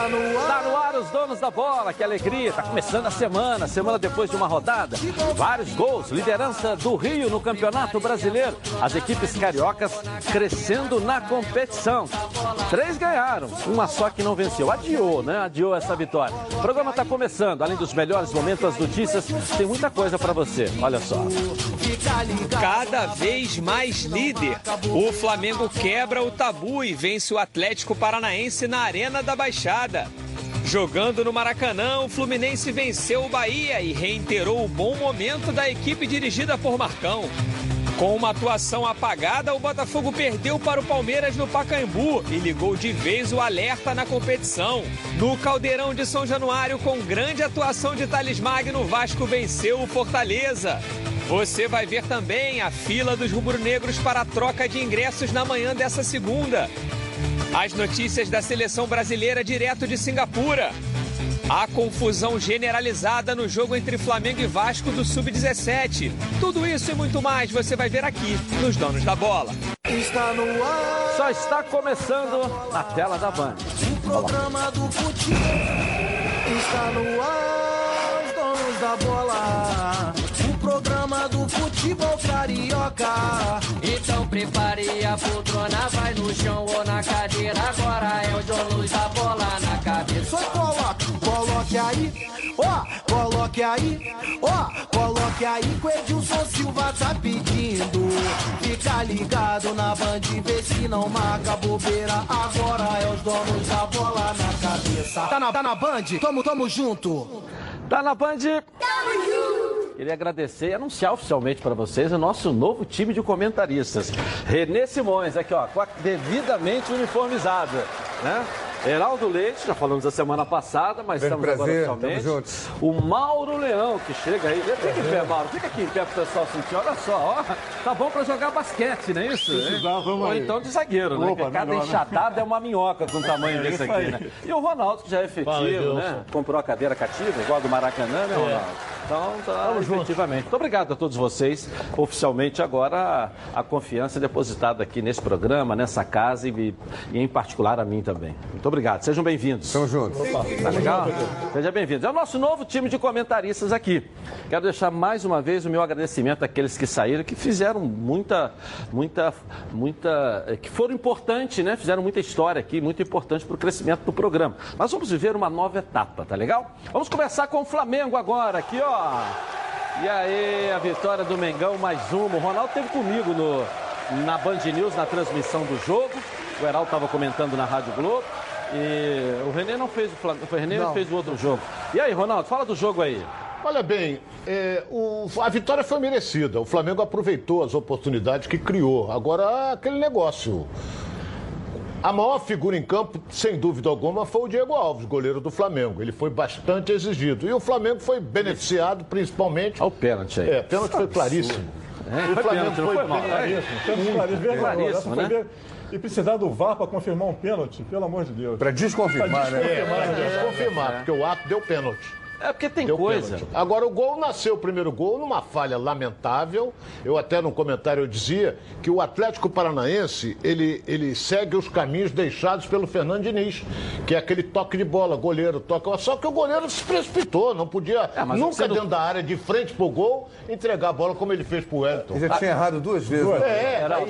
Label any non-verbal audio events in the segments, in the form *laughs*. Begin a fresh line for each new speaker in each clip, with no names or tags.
Está no ar.
Donos da bola, que alegria. Tá começando a semana, semana depois de uma rodada. Vários gols, liderança do Rio no Campeonato Brasileiro. As equipes cariocas crescendo na competição. Três ganharam, uma só que não venceu. Adiou, né? Adiou essa vitória. O programa tá começando. Além dos melhores momentos, as notícias, tem muita coisa para você. Olha só.
Cada vez mais líder, o Flamengo quebra o tabu e vence o Atlético Paranaense na Arena da Baixada. Jogando no Maracanã, o Fluminense venceu o Bahia e reiterou o bom momento da equipe dirigida por Marcão. Com uma atuação apagada, o Botafogo perdeu para o Palmeiras no Pacaembu e ligou de vez o alerta na competição. No Caldeirão de São Januário, com grande atuação de Thales Magno, o Vasco venceu o Fortaleza. Você vai ver também a fila dos rubro-negros para a troca de ingressos na manhã dessa segunda. As notícias da seleção brasileira direto de Singapura. A confusão generalizada no jogo entre Flamengo e Vasco do Sub-17. Tudo isso e muito mais você vai ver aqui nos Donos da Bola.
Está no ar.
Só está começando na tela da Band.
O programa do futebol. Está no ar. Os donos da bola. Do futebol carioca.
Então prepare a poltrona, vai no chão ou na cadeira. Agora é o donos da bola na cabeça.
Só coloque, coloque aí, ó, coloque aí, ó, coloque aí que o Edilson Silva tá pedindo. Fica ligado na band, vê se não marca bobeira. Agora é os donos da bola na cabeça. Tá na, tá na band? Tamo, tamo junto.
Tá na Band? Queria agradecer e anunciar oficialmente para vocês o nosso novo time de comentaristas. Renê Simões, aqui ó, devidamente uniformizado, né? Heraldo Leite, já falamos da semana passada, mas
Grande
estamos agora
prazer,
oficialmente.
tamo juntos.
O Mauro Leão, que chega aí. Fica em pé, Mauro. Fica aqui em pé pro pessoal sentir. Olha só, ó. Tá bom para jogar basquete, não é isso?
Precisar, vamos
Ou
aí.
então de zagueiro, né?
Opa,
Cada
melhor, né?
enxatada é uma minhoca com o tamanho desse aqui, né? E o Ronaldo, que já é efetivo, né? Comprou a cadeira cativa, igual a do Maracanã, né, Ronaldo? Então, tá, efetivamente. Muito obrigado a todos vocês. Oficialmente, agora, a, a confiança depositada aqui nesse programa, nessa casa e, e, em particular, a mim também. Muito obrigado. Sejam bem-vindos.
Tamo juntos.
Tá legal? Seja bem-vindo. É o nosso novo time de comentaristas aqui. Quero deixar mais uma vez o meu agradecimento àqueles que saíram, que fizeram muita, muita, muita. eh, que foram importantes, né? Fizeram muita história aqui, muito importante para o crescimento do programa. Mas vamos viver uma nova etapa, tá legal? Vamos começar com o Flamengo agora, aqui, ó. E aí, a vitória do Mengão, mais uma. O Ronaldo esteve comigo no, na Band News, na transmissão do jogo. O Heraldo estava comentando na Rádio Globo. E o Renê não fez o Flamengo, o Renê
Não.
fez o outro jogo. E aí, Ronaldo, fala do jogo aí.
Olha bem, é, o- a vitória foi merecida. O Flamengo aproveitou as oportunidades que criou. Agora, aquele negócio. A maior figura em campo, sem dúvida alguma, foi o Diego Alves, goleiro do Flamengo. Ele foi bastante exigido. E o Flamengo foi beneficiado principalmente.
Olha o pênalti aí.
É, pênalti foi claríssimo.
É,
o Flamengo
pênalti,
foi
foi mal. É.
Claríssimo, temos claríssimo, vergonhoso.
Claríssimo,
foi
né?
E precisar do VAR para confirmar um pênalti, pelo amor de Deus.
Pra desconfirmar, né?
É, pra desconfirmar, porque o ato deu pênalti.
É porque tem
Deu
coisa.
pênalti. Agora, o gol nasceu, o primeiro gol, numa falha lamentável. Eu até no comentário eu dizia que o Atlético Paranaense, ele, ele segue os caminhos deixados pelo Fernando Diniz, que é aquele toque de bola, goleiro toca. Só que o goleiro se precipitou, não podia
É, mas
nunca
não-
dentro da área, de frente pro gol, entregar a bola como ele fez pro Wellington.
Ele já tinha errado duas vezes. né?
É,
Era,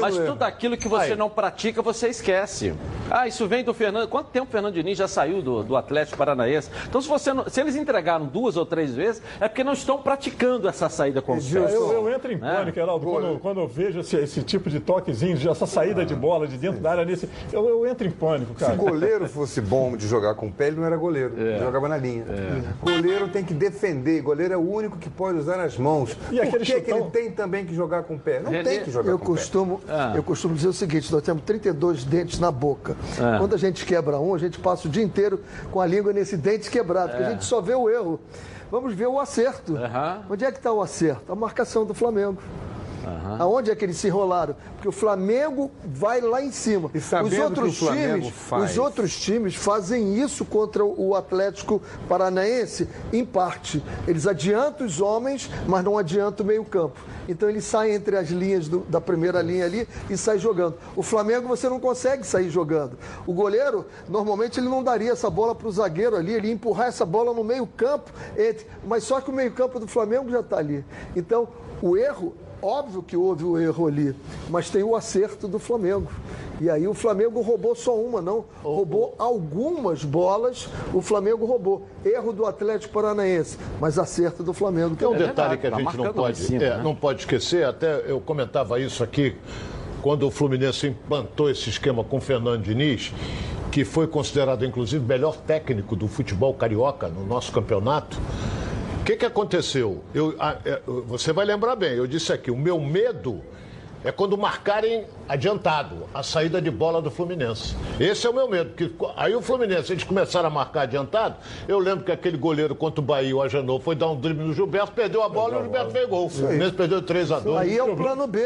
mas tudo aquilo que você
Aí.
não pratica, você esquece. Ah, isso vem do Fernando. Quanto tempo o Fernando Diniz já saiu do, do Atlético Paranaense? Então, se, você não- se eles entregaram duas ou três vezes, é porque não estão praticando essa saída com os pés.
Eu, eu entro em
É.
pânico, Heraldo, quando, quando eu vejo esse, esse tipo de toquezinho, de- essa saída de bola de dentro da área nesse. Eu, eu entro em pânico,
Se
cara.
goleiro fosse bom de jogar com o pé, ele não era goleiro. Ele jogava na linha. Goleiro tem que defender. Goleiro é o único que pode usar as mãos.
E
Por que, que ele tem também que jogar com o pé? Não
René,
tem que jogar
Eu
com o pé.
costumo, eu costumo dizer o seguinte: nós temos 32 dentes na boca.
É.
Quando a gente quebra um, a gente passa o dia inteiro com a língua nesse dente quebrado, porque a gente só vê o erro. Vamos ver o acerto.
Aham.
Onde é que está o acerto? A marcação do Flamengo. Aonde é que eles se enrolaram? Porque o Flamengo vai lá em cima.
E sabendo
os outros
que o Flamengo
times,
faz.
os outros times fazem isso contra o Atlético Paranaense em parte. Eles adiantam os homens, mas não adiantam o meio-campo. Então eles saem entre as linhas do- da primeira linha ali e saem jogando. O Flamengo você não consegue sair jogando. O goleiro, normalmente, ele não daria essa bola para o zagueiro ali, ele ia empurrar essa bola no meio-campo, entre- mas só que o meio-campo do Flamengo já está ali. Então, o erro, óbvio que houve o erro ali, mas tem o acerto do Flamengo. E aí o Flamengo roubou só uma, não. Roubou algumas bolas, o Flamengo roubou. Erro do Atlético Paranaense, mas acerto do Flamengo
Tem um
também.
detalhe
verdade,
que a
tá
gente não pode,
cima,
é,
né?
não pode esquecer, até eu comentava isso aqui, quando o Fluminense implantou esse esquema com o Fernando Diniz, que foi considerado, inclusive, o melhor técnico do futebol carioca no nosso campeonato. O que, que aconteceu? Eu, a- é, você vai lembrar bem, eu disse aqui, o meu medo é quando marcarem adiantado a saída de bola do Fluminense. Esse é o meu medo. Porque aí o Fluminense, eles começaram a marcar adiantado. Eu lembro que aquele goleiro contra o Bahia, o Agenor, foi dar um drible no Gilberto, perdeu a bola e o Gilberto fez gol. O Fluminense perdeu 3 a 2
Aí é o plano B.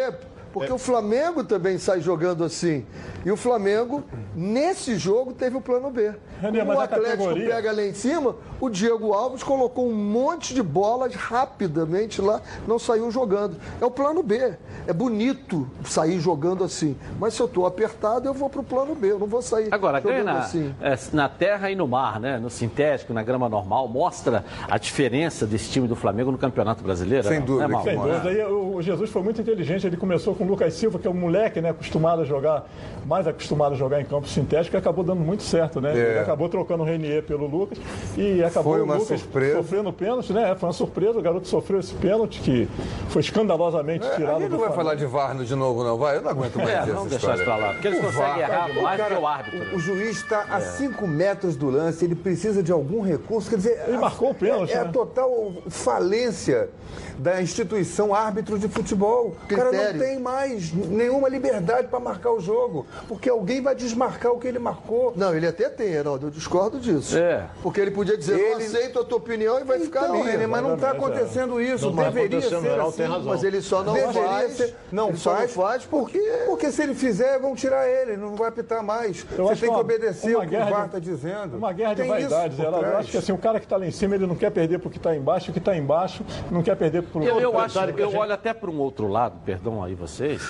Porque o Flamengo também sai jogando assim. E o Flamengo, nesse jogo, teve o plano B. Como
mas
o
a
Atlético
categoria-
pega lá em cima, o Diego Alves colocou um monte de bolas rapidamente lá, não saiu jogando. É o plano B. É bonito sair jogando assim. Mas se eu estou apertado, eu vou pro plano B. Eu não vou sair
Agora, ganha
jogando
na,
assim.
é, na terra e no mar, né? No sintético, na grama normal, mostra a diferença desse time do Flamengo no Campeonato Brasileiro.
Sem
não?
dúvida
É, Mauro?
Sem dúvida. Aí o Jesus foi muito inteligente. Ele começou com o Lucas Silva, que é um moleque, né? Acostumado a jogar, mais acostumado a jogar em campo sintético, e acabou dando muito certo, né?
É.
Ele acabou trocando o Renier pelo Lucas e acabou
Foi
o
uma
Lucas
surpresa.
sofrendo pênalti, né? Foi uma surpresa. O garoto sofreu esse pênalti que foi escandalosamente
A
tirado do
não vai
Flamengo.
falar de VAR de novo, não, vai? Eu não aguento mais
É,
essa
vamos deixar isso pra lá. Porque eles
O
conseguem
VAR,
errar
o
mais
cara-
que o árbitro.
O, o juiz está a 5 metros do lance, ele precisa de algum recurso. Quer dizer,
Ele
a-
marcou o pênalti,
É, é a
né?
total falência da instituição árbitro de futebol. O cara não
Critério.
tem mais nenhuma liberdade para marcar o jogo, porque alguém vai desmarcar o que ele marcou.
Não, ele até tem, Heraldo, eu discordo disso.
É.
Porque ele podia dizer, não
Ele-
aceito a tua opinião e vai ficar
Então,
ali.
René, mas não está acontecendo isso.
Não tá
Deveria
acontecendo,
ser
Heraldo
assim.
tem razão.
Mas ele só não
Deveria
faz.
ser- não
ele só
faz,
não faz porque...
Porque se ele fizer, vão tirar ele, não vai apitar mais.
Eu
Você tem que
uma-
obedecer
uma
o que o VAR
de-
está dizendo.
Uma guerra de
Tem
vaidades, ela, eu acho que assim, o cara que está lá em cima, ele não quer perder porque está embaixo, o que está embaixo não quer perder
Eu, eu acho, eu
gente-
olho até para um outro lado, perdão aí vocês,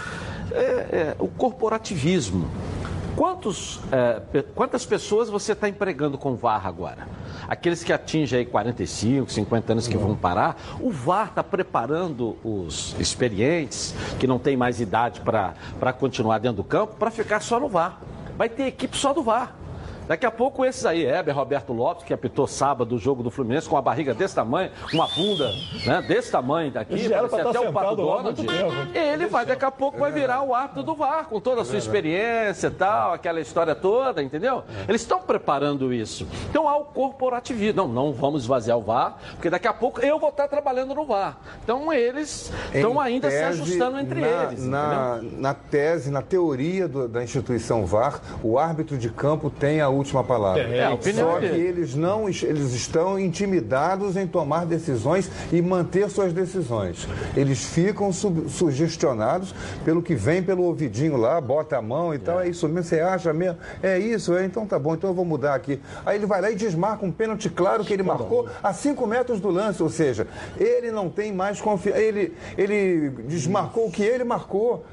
é, é, o corporativismo. Quantos, é, quantas pessoas você está empregando com o VAR agora? Aqueles que atingem aí 45, 50 anos que vão parar, o VAR está preparando os experientes, que não têm mais idade para continuar dentro do campo, para ficar só no VAR. Vai ter equipe só do VAR. Daqui a pouco esses aí, Heber Roberto Lopes, que apitou sábado o jogo do Fluminense com a barriga desse tamanho, uma bunda né, desse tamanho daqui, parecia até
tá
o Pato Donald. Ele vai, daqui a pouco vai virar o árbitro do VAR, com toda a sua experiência e tal, aquela história toda, entendeu? Eles estão preparando isso. Então há o corporativismo. Não, não vamos esvaziar o VAR, porque daqui a pouco eu vou estar trabalhando no VAR. Então eles estão ainda se
tese,
ajustando entre
na,
eles.
Na, na tese, na teoria do- da instituição VAR, o árbitro de campo tem a última palavra.
É,
Só que
dele.
eles não eles estão intimidados em tomar decisões e manter suas decisões. Eles ficam sugestionados pelo que vem pelo ouvidinho lá, bota a mão e tal. É isso mesmo, você acha mesmo? É isso, é, então tá bom, então eu vou mudar aqui. Aí ele vai lá e desmarca um pênalti claro que ele marcou a 5 metros do lance, ou seja, ele não tem mais confiança. Ele, ele desmarcou o que ele marcou.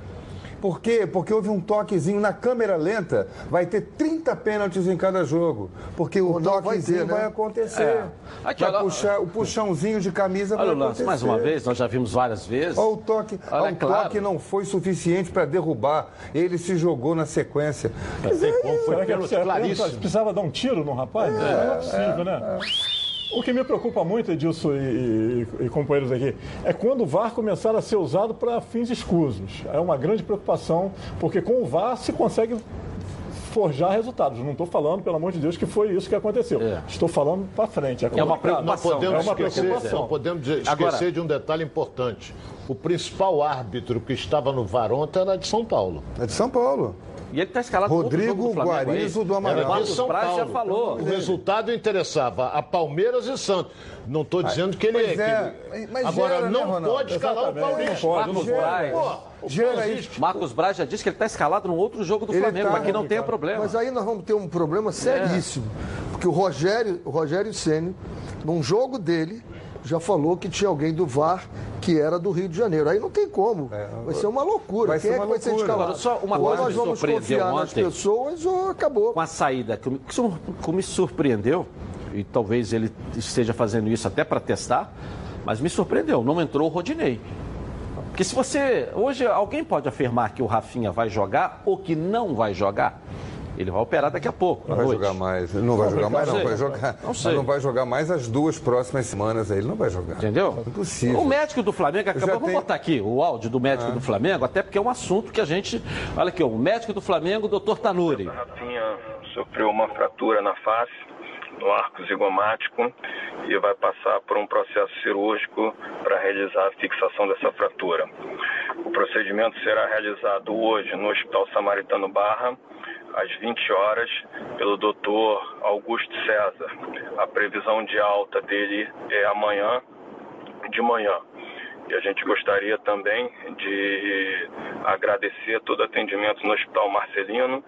Por quê? Porque houve um toquezinho na câmera lenta, vai ter 30 pênaltis em cada jogo. Porque o
não vai
toquezinho
ter, né?
vai acontecer.
É. Aqui,
vai
olha-
puxar, o puxãozinho de camisa
Olha
vai
o lance,
acontecer.
mais uma vez, nós já vimos várias vezes.
Olha o toque,
Olha,
o
claro.
toque não foi suficiente para derrubar. Ele se jogou na sequência. Quer dizer,
Como foi
Será que
pênalti
você
claríssimo.
precisava dar um tiro no rapaz? não é possível, né? O que me preocupa muito, Edilson e, e- e companheiros aqui, é quando o VAR começar a ser usado para fins escusos. É uma grande preocupação, porque com o VAR se consegue forjar resultados. Não estou falando, pelo amor de Deus, que foi isso que aconteceu.
É.
Estou falando para frente. É,
É uma
complicado.
Não podemos,
É uma
esquecer,
preocupação.
não podemos esquecer
Agora-
de um detalhe importante. O principal árbitro que estava no VAR ontem era de São Paulo.
É de São Paulo.
E ele está escalado
Rodrigo
jogo do Flamengo aí.
Guarizo do
Era
Amaral.
de
Marcos
São
Braz já
Paulo.
falou.
O resultado interessava a Palmeiras e Santos. Não estou dizendo que ele.
Pois é,
que-
mas
Agora,
gera, né,
não
Ronaldo?
pode escalar o
Exatamente,
Paulista.
não pode,
Marcos. Braz.
O
Gera
Paulista-
Marcos Braz já disse que ele está escalado num outro jogo do
Ele
Flamengo,
tá,
mas que não tenha
Ricardo.
problema.
Mas aí nós vamos ter um problema seríssimo. Porque o Rogério, o Rogério Ceni, num jogo dele, já falou que tinha alguém do VAR que era do Rio de Janeiro. Aí não tem como. vai ser uma loucura.
vai
Quem
ser
é que
uma
vai ser
loucura.
escalado?
Só uma
ou
coisa
nós vamos
surpreendeu
confiar nas
ontem.
pessoas ou acabou.
com a saída que me surpreendeu, e talvez ele esteja fazendo isso até para testar, mas me surpreendeu, não entrou o Rodinei. Porque se você. Hoje alguém pode afirmar que o Rafinha vai jogar ou que não vai jogar? Ele vai operar daqui a pouco.
Não vai
noite.
jogar mais. Não vai jogar mais, não. Vai jogar.
Não
Mas
sei.
não vai jogar mais as duas próximas semanas aí. Ele não vai jogar.
Entendeu?
Impossível.
O médico do Flamengo acabou. Vamos
tem-
botar aqui o áudio do médico do Flamengo, até porque é um assunto que a gente. Olha aqui, o médico do Flamengo, doutor Tanuri.
Rafinha sofreu uma fratura na face, no arco zigomático, e vai passar por um processo cirúrgico para realizar a fixação dessa fratura. O procedimento será realizado hoje no Hospital Samaritano Barra, às 20 horas, pelo Dr. Augusto César. A previsão de alta dele é amanhã, de manhã. E a gente gostaria também de agradecer todo o atendimento no Hospital Marcelino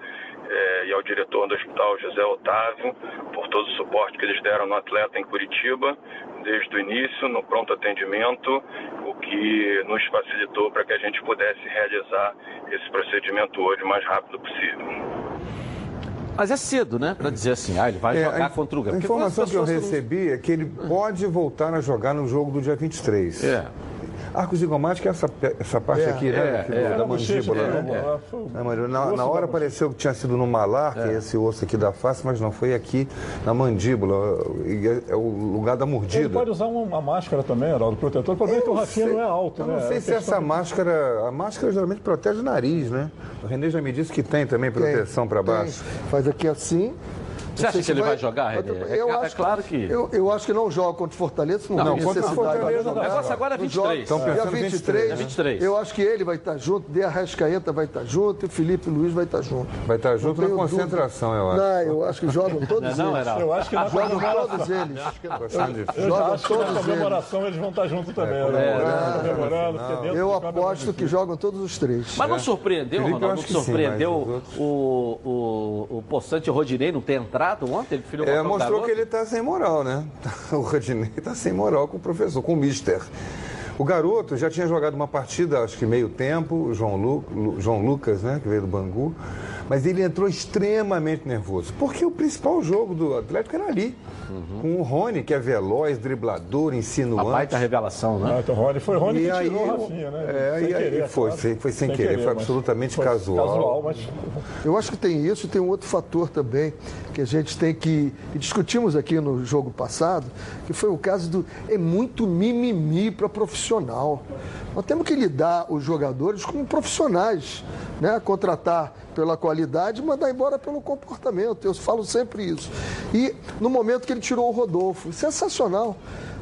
eh, e ao diretor do Hospital José Otávio por todo o suporte que eles deram no atleta em Curitiba, desde o início, no pronto atendimento, o que nos facilitou para que a gente pudesse realizar esse procedimento hoje o mais rápido possível.
Mas é cedo, né? Para dizer assim, ah, ele vai
É,
jogar
a,
contra o
a
Grêmio. Porque
informação que eu
pessoas não-
recebi é que ele pode voltar a jogar no jogo do dia 23.
É.
Arco zigomático é essa, essa parte
É,
aqui, né?
é, é.
do- da mandíbula.
né?
né?
Foi o
Na. Na- hora pareceu que tinha sido no malar, que é esse osso aqui da face, mas não, foi aqui na mandíbula. E é, é o lugar da
Ele
mordida.
pode usar uma, uma máscara também, Heraldo, protetor. O problema é que o Rafinha não é alto,
Eu
né?
não sei
É
se essa
de-
máscara. A máscara geralmente protege o nariz, né? O Renê já me disse que tem também
Tem,
proteção para
tem.
baixo.
Faz aqui assim.
Você
Não
acha
sei
que
se
ele vai jogar, Renê? É
Eu
é
acho
claro que-
Eu, eu acho que não joga contra o Fortaleza, não,
Não,
tem
contra o
necessidade.
Não.
O negócio agora é
Não
23.
joga.
Estão
Dia
pensando
23,
É 23.
Eu acho que ele vai estar junto, De Arrascaeta vai estar junto e o Felipe Luiz vai estar junto.
Vai estar junto na concentração, eu acho.
Não, eu acho que jogam *laughs* todos
Não, é não,
eles.
Heraldo?
Eu acho que
Jogam todos eles. Jogam
acho que na
todos
comemoração eles vão estar juntos também.
É,
né?
é,
dentro
Eu
é
aposto que jogam todos os três.
Mas não surpreendeu, Ronaldo? Não
acho que sim,
surpreendeu o Poçante Rodinei não ter entrado ontem? Ele filhou
É, mostrou que ele está sem moral, né? *laughs* O Rodinei está sem moral com o professor, com o mister. O garoto já tinha jogado uma partida, acho que meio tempo, o João, Lu- João Lucas, né, que veio do Bangu, mas ele entrou extremamente nervoso, porque o principal jogo do Atlético era ali, com o Rony, que é veloz, driblador,
A
insinuante.
baita revelação, né?
Ah, então, Rony, foi Rony
E
que
aí,
tirou o Rafinha, né?
é,
Sem
e aí
querer,
foi,
claro.
sem- foi sem querer, foi
mas
absolutamente
foi
casual.
Casual, mas
Eu acho que tem isso e tem um outro fator também que a gente tem que. E discutimos aqui no jogo passado, que foi o caso do. É muito mimimi para profissional. Nós temos que lidar os jogadores como profissionais, né? Contratar pela qualidade mandar embora pelo comportamento. Eu falo sempre isso. E no momento que ele tirou o Rodolfo, sensacional.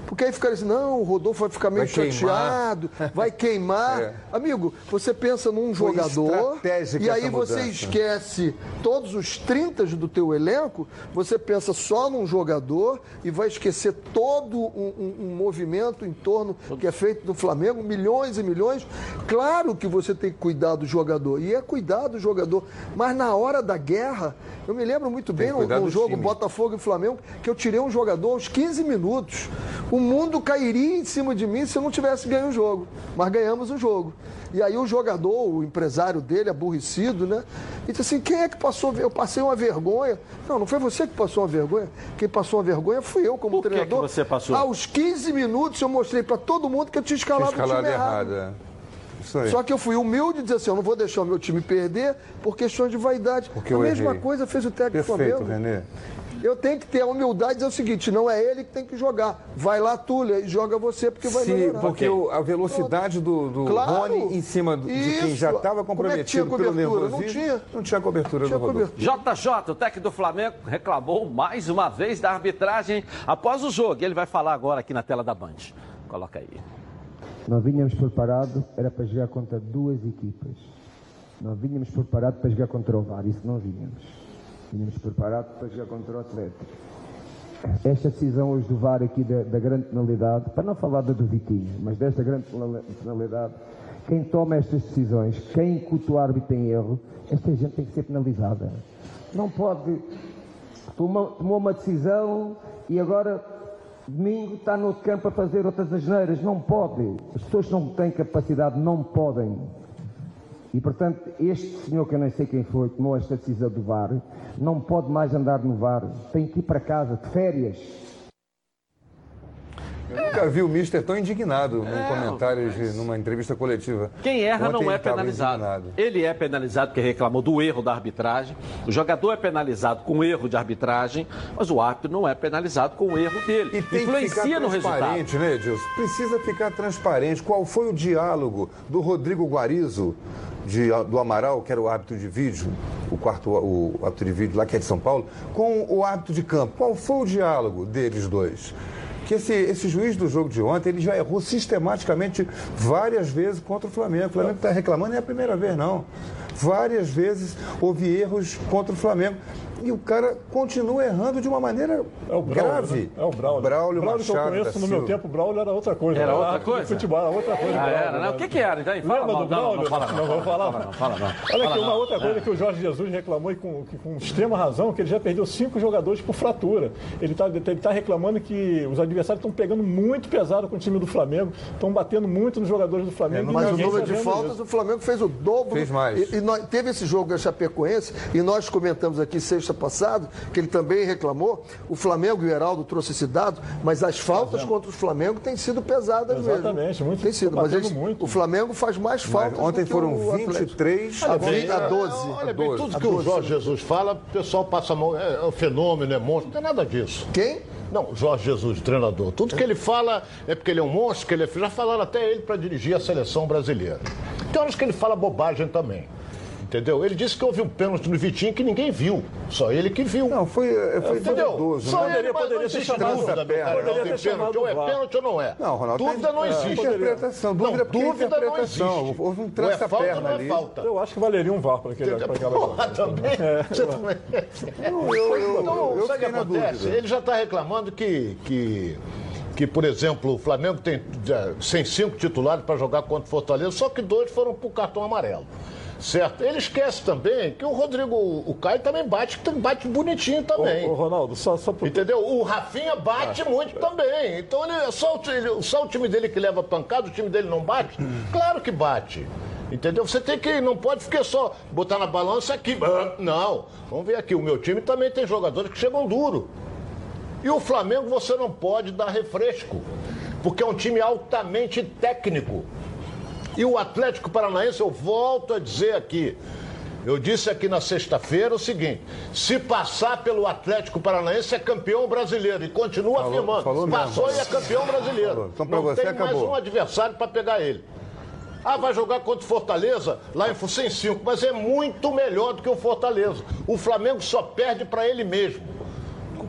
Porque aí ficaram assim, não, o Rodolfo vai ficar meio
Vai queimar.
chateado, vai queimar. *laughs*
É.
Amigo, você pensa num
Foi
jogador e aí você esquece todos os 30 do teu elenco, você pensa só num jogador e vai esquecer todo um, um- um movimento em torno que é feito do Flamengo, milhões e milhões. Claro que você tem que cuidar do jogador, e é cuidar do jogador. Mas na hora da guerra, eu me lembro muito bem num, jogo
time.
Botafogo e Flamengo, que eu tirei um jogador aos 15 minutos. O mundo cairia em cima de mim se eu não tivesse ganho o jogo. Mas ganhamos o jogo. E aí o jogador, o empresário dele, aborrecido, né? E disse assim, quem é que passou? Eu passei uma vergonha. Não, não foi você que passou uma vergonha. Quem passou uma vergonha fui eu como
Por que que
treinador.
você passou?
Aos 15 minutos eu mostrei para todo mundo que eu tinha
Tinha
escalado,
escalado
o time
errado.
errado.
é. Isso aí.
Só que eu fui humilde e disse assim, eu não vou deixar o meu time perder por questões de vaidade.
Porque
a mesma
errei.
coisa fez o técnico do
Perfeito,
Flamengo.
Renê.
Eu tenho que ter a humildade e dizer o seguinte, não é ele que tem que jogar. Vai lá, Túlia, e joga você porque vai
Se,
melhorar.
porque o- a velocidade do, do
Claro.
Rony em cima do- de quem já estava
Como é que tinha
comprometido pelo
cobertura? Não
nervosismo,
tinha.
não tinha cobertura
Tinha
do
cobertura.
JJ, o técnico do Flamengo, reclamou mais uma vez da arbitragem após o jogo. Ele vai falar agora aqui na tela da Band. Coloca aí.
Nós vínhamos preparados, era para jogar contra duas equipas. Não vínhamos preparados para jogar contra o VAR, isso não vínhamos. Vínhamos preparados para jogar contra o Atlético. Esta decisão hoje do VAR aqui da, da grande penalidade, para não falar da do Vitinho, mas desta grande penalidade, quem toma estas decisões, quem incuta o árbitro em erro, esta gente tem que ser penalizada. Não pode. Tomou, tomou uma decisão e agora domingo está no campo a fazer outras asneiras. Não pode. As pessoas que não têm capacidade não podem. E, portanto, este senhor, que eu nem sei quem foi, tomou esta decisão do VAR, não pode mais andar no VAR. Tem que ir para casa, de férias.
Eu nunca vi o Mister tão indignado num é, comentário, de, numa entrevista coletiva.
Quem erra Ontem não é penalizado. Ele é penalizado porque reclamou do erro da arbitragem. O jogador é penalizado com erro de arbitragem, mas o árbitro não é penalizado com o erro dele.
E tem Influencia que ficar no transparente, resultado. né, Edilson? Precisa ficar transparente. Qual foi o diálogo do Rodrigo Guarizo, de, do Amaral, que era o árbitro de vídeo, o quarto o árbitro de vídeo lá que é de São Paulo, com o árbitro de campo? Qual foi o diálogo deles dois? que esse, esse juiz do jogo de ontem, ele já errou sistematicamente várias vezes contra o Flamengo. O Flamengo está reclamando, não é a primeira vez, não. Várias vezes houve erros contra o Flamengo e o cara continua errando de uma maneira é Braulio, grave.
Né? É o Braulio.
Braulio,
Braulio
Machado,
que eu conheço no meu tempo, Braulio era outra coisa.
Era, outra coisa?
Futebol era outra coisa.
Ah, era, né? O que que era? Então,
fala Lembra do Braulio?
Não, não, fala,
não, não, vou falar. Fala, não, fala, não. Olha aqui, uma outra coisa é. que o Jorge Jesus reclamou e com, com extrema razão, que ele já perdeu cinco jogadores por fratura. Ele está ele tá reclamando que os adversários estão pegando muito pesado com o time do Flamengo, estão batendo muito nos jogadores do Flamengo.
É, mas o número de faltas, isso. o Flamengo fez o dobro.
Fez mais.
E, e nós, teve esse jogo da Chapecoense, e nós comentamos aqui sexta passada, que ele também reclamou o Flamengo e o Heraldo trouxe esse dado, mas as faltas contra o Flamengo têm sido pesadas
Exatamente,
mesmo.
Muito,
tem sido, mas eles, muito. o Flamengo faz mais faltas.
Mas ontem foram 23 a,
20, a 12. Olha a 12. bem, tudo que o Jorge Jesus fala, o pessoal passa a mão, é, é um fenômeno, é monstro, não tem nada disso.
Quem?
Não, Jorge Jesus, treinador. Tudo que ele fala é porque ele é um monstro, que ele é... já falaram até ele para dirigir a seleção brasileira. Tem horas que ele fala bobagem também entendeu? Ele disse que houve um pênalti no Vitinho que ninguém viu, só ele que viu.
Não, foi, eh, foi
entendeu? Duvidoso,
só né? ele, poderia ter chamado
dúvida, perna, poderia ter chamado ou é pênalti ou não é.
Não, Ronaldo,
dúvida
tem,
não existe.
Interpretação, dúvida,
não, dúvida não existe.
Houve um
é
perna
é
ali.
Falta.
Eu acho que valeria um VAR para aquele para aquela
Porra, *laughs* também. É. Você também. Então, sabe o que acontece? Ele já está reclamando que, que que, por exemplo, o Flamengo tem sem cinco titulares para jogar contra o Fortaleza, só que dois foram para o cartão amarelo. Certo. Ele esquece também que o Rodrigo, o Caio também bate, bate bonitinho também.
Ô, ô Ronaldo, só, só por...
Entendeu? O Rafinha bate ah. muito também. Então ele, só, ele, só o time dele que leva pancada, o time dele não bate? Claro que bate. Entendeu? Você tem que, não pode ficar só botar na balança aqui. Não. Vamos ver aqui, o meu time também tem jogadores que chegam duro. E o Flamengo você não pode dar refresco, porque é um time altamente técnico. E o Atlético Paranaense, eu volto a dizer aqui, eu disse aqui na sexta-feira o seguinte: se passar pelo Atlético Paranaense é campeão brasileiro. E continua falou, afirmando. Falou Passou mesmo. e é campeão brasileiro.
Então, Não você,
tem
acabou.
mais um adversário para pegar ele. Ah, vai jogar contra o Fortaleza lá em Fucem 5, mas é muito melhor do que o Fortaleza. O Flamengo só perde para ele mesmo.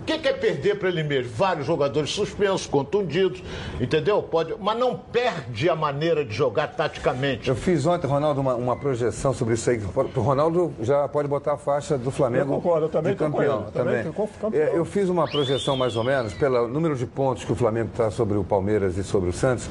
O que, que é perder para ele mesmo? Vários jogadores suspensos, contundidos, entendeu? Pode, mas não perde a maneira de jogar taticamente.
Eu fiz ontem, Ronaldo, uma, uma projeção sobre isso aí. O Ronaldo já pode botar a faixa do Flamengo.
Eu concordo, eu também
campeão.
Ele,
também. também. É, eu fiz uma projeção mais ou menos pelo número de pontos que o Flamengo está sobre o Palmeiras e sobre o Santos.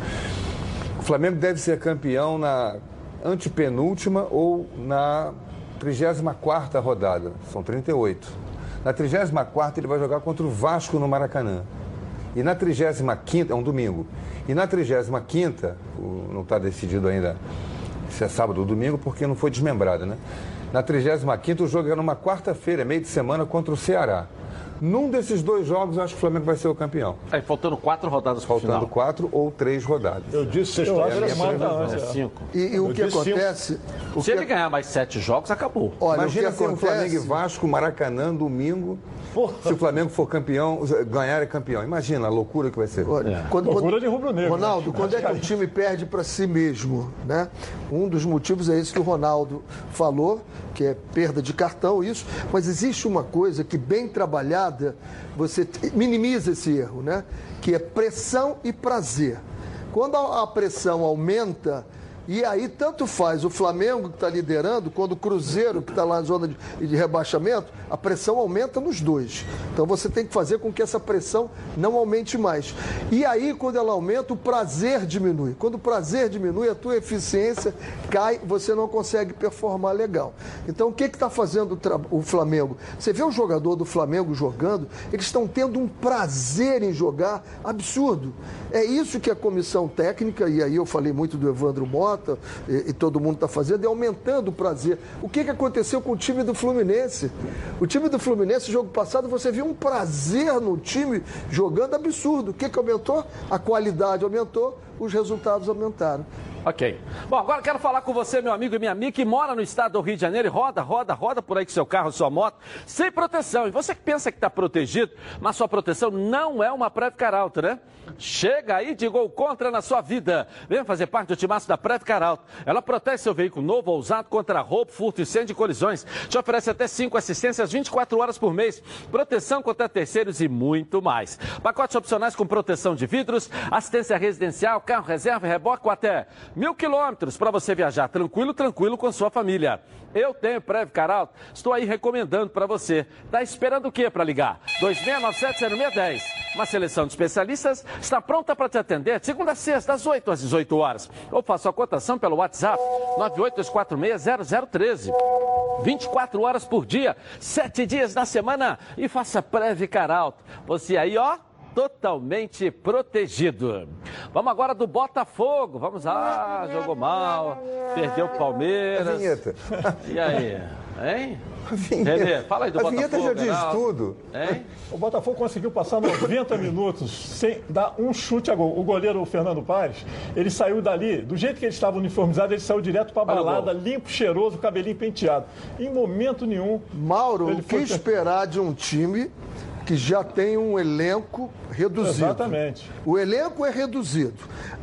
O Flamengo deve ser campeão na antepenúltima ou na 34 rodada. São 38. Na 34 ele vai jogar contra o Vasco no Maracanã. E na 35 é um domingo. E na 35 não está decidido ainda se é sábado ou domingo, porque não foi desmembrado, né? Na 35 o jogo é numa quarta-feira, meio de semana, contra o Ceará. Num desses dois jogos, eu acho que o Flamengo vai ser o campeão.
É, faltando quatro rodadas
Faltando
final.
quatro ou três rodadas.
Eu disse sexta-feira.
É,
é cinco.
E, e o que acontece...
O Se que... ele ganhar mais sete jogos, acabou.
Olha, Imagina se acontece... Flamengo e Vasco, Maracanã, domingo... Porra. Se o Flamengo for campeão, ganhar é campeão. Imagina a loucura que vai ser.
Olha, é. quando, loucura de rubro-negro.
Ronaldo, né? quando é que o time perde para si mesmo? Né? Um dos motivos é esse que o Ronaldo falou, que é perda de cartão, isso. Mas existe uma coisa que, bem trabalhada, você minimiza esse erro, né? Que é pressão e prazer. Quando a pressão aumenta, E aí, tanto faz o Flamengo que está liderando, quando o Cruzeiro, que está lá na zona de, de rebaixamento, a pressão aumenta nos dois. Então você tem que fazer com que essa pressão não aumente mais. E aí, quando ela aumenta, o prazer diminui. Quando o prazer diminui, a tua eficiência cai, você não consegue performar legal. Então, o que está fazendo o, o Flamengo? Você vê o jogador do Flamengo jogando, eles estão tendo um prazer em jogar absurdo. É isso que a comissão técnica, e aí eu falei muito do Evandro Mota, e, e todo mundo está fazendo, é aumentando o prazer. O que, que aconteceu com o time do Fluminense? O time do Fluminense, jogo passado, você viu um prazer no time jogando absurdo. O que, que aumentou? A qualidade aumentou, os resultados aumentaram.
Ok. Bom, agora quero falar com você, meu amigo e minha amiga, que mora no estado do Rio de Janeiro e roda, roda, roda por aí com seu carro, sua moto, sem proteção. E você que pensa que está protegido, mas sua proteção não é uma Previcar Alto, né? Chega aí de gol contra na sua vida. Venha fazer parte do timaço da Previcar Alto. Ela protege seu veículo novo ou usado contra roubo, furto, incêndio e colisões. Te oferece até 5 assistências 24 horas por mês, proteção contra terceiros e muito mais. Pacotes opcionais com proteção de vidros, assistência residencial, carro reserva e reboque com até mil quilômetros para você viajar tranquilo, tranquilo com sua família. Eu tenho Previcar Alto, estou aí recomendando para você. Tá esperando o quê para ligar? 2697-0610. Uma seleção de especialistas está pronta para te atender de segunda a sexta, das 8 às 18 horas. Ou faça a cotação pelo WhatsApp 982460013. 24 horas por dia, 7 dias na semana e faça Previcar Alto. Você aí, ó, totalmente protegido. Vamos agora do Botafogo. Vamos lá, jogou mal, perdeu o
A
Palmeiras.
vinheta.
E aí, hein?
A vinheta,
Renê, fala aí do
a vinheta
Botafogo,
já diz
Geraldo.
tudo.
Hein?
O Botafogo conseguiu passar 90 minutos sem dar um chute a gol. O goleiro o Fernando Paes, ele saiu dali, do jeito que ele estava uniformizado, ele saiu direto para a balada, limpo, cheiroso, cabelinho penteado. Em momento nenhum.
Mauro,
Ele
o que
foi-
esperar de um time que já tem um elenco reduzido?
Exatamente.
O elenco é reduzido.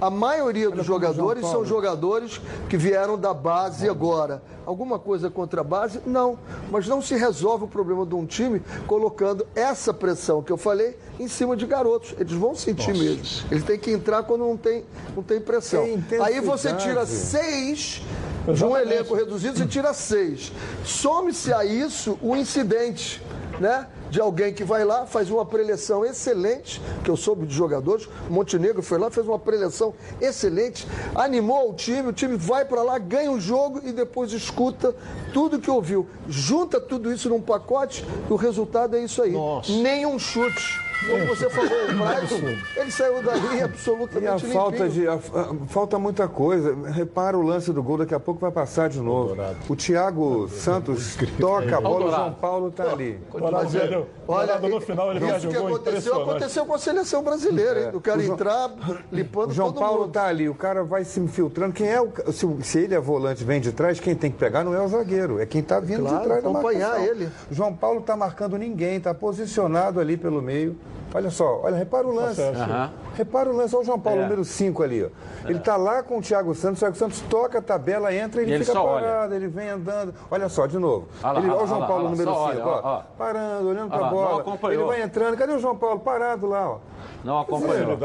A maioria dos jogadores são jogadores que vieram da base agora. Alguma coisa contra a base? Não. Mas não se resolve o problema de um time colocando essa pressão que eu falei em cima de garotos. Eles vão sentir mesmo. Eles têm que entrar quando não tem, não tem pressão.
Tem
Aí você tira seis de um
Exatamente.
elenco reduzido, você tira seis. Some-se a isso o incidente, né? De alguém que vai lá, faz uma preleção excelente, que eu soube de jogadores. O Montenegro foi lá, fez uma preleção excelente, animou o time, o time vai para lá, ganha o jogo e depois escuta tudo que ouviu. Junta tudo isso num pacote e o resultado é isso aí. Nenhum chute. Como você falou, o Brighton, ele saiu dali
E a
absolutamente
falta
limpinho.
de. a- a- falta muita coisa. Repara o lance do gol, daqui a pouco vai passar de novo. O Thiago Santos toca a bola, o João Paulo tá ali.
Ronaldo, Ronaldo, no final ele
isso que aconteceu, aconteceu com a seleção brasileira, hein? O cara
O João-
entrar limpando
O João
todo
Paulo
mundo.
tá ali, o cara vai se infiltrando. Quem é o. Se, se ele é volante vem de trás, quem tem que pegar não é o zagueiro, é quem tá vindo
Claro,
de trás
acompanhar ele.
João Paulo tá marcando ninguém, tá posicionado ali pelo meio. Olha só, olha, repara o lance.
Aham.
Repara o lance, olha o João Paulo,
É.
número 5 ali. Ó. Ele tá lá com o Thiago Santos, o Thiago Santos toca a tabela, entra, ele,
E ele
fica
só olha.
parado, ele vem andando. Olha só, de novo.
Olha lá,
ele, olha
olha
o João
lá,
Paulo, número
só
5,
olha,
ó. Parando, olhando
lá, não
bola. Ele vai entrando. Cadê o João Paulo? Parado lá, ó.
Não acompanhou.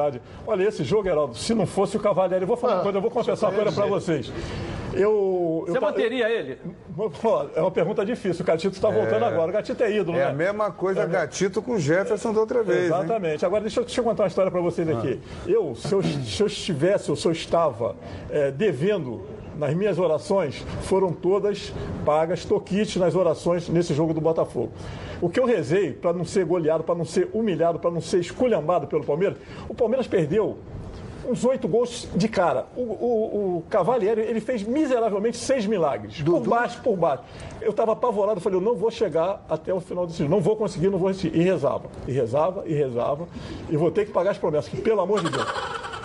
Olha, esse jogo, Heraldo, se não fosse o Cavalieri, eu vou falar uma coisa, eu vou confessar uma coisa para vocês. Eu, eu
Você
ta-
manteria ele?
Pô, É uma pergunta difícil. O Gatito está voltando agora. O Gatito é ídolo,
É
né?
a mesma coisa, gatito com Jefferson da outra vez.
Exatamente. Agora, deixa eu, deixa eu contar uma história para vocês aqui. Eu, se eu, se eu estivesse, ou se eu estava é, devendo nas minhas orações, foram todas pagas, toquites nas orações nesse jogo do Botafogo. O que eu rezei para não ser goleado, para não ser humilhado, para não ser esculhambado pelo Palmeiras, o Palmeiras perdeu uns oito gols de cara. O, o, o Cavalieri, ele fez miseravelmente seis milagres. Por baixo, por baixo. Eu estava apavorado, falei, eu não vou chegar até o final desse jogo. Não vou conseguir, não vou resistir. E rezava, e rezava, e rezava. E vou ter que pagar as promessas, que pelo amor de Deus.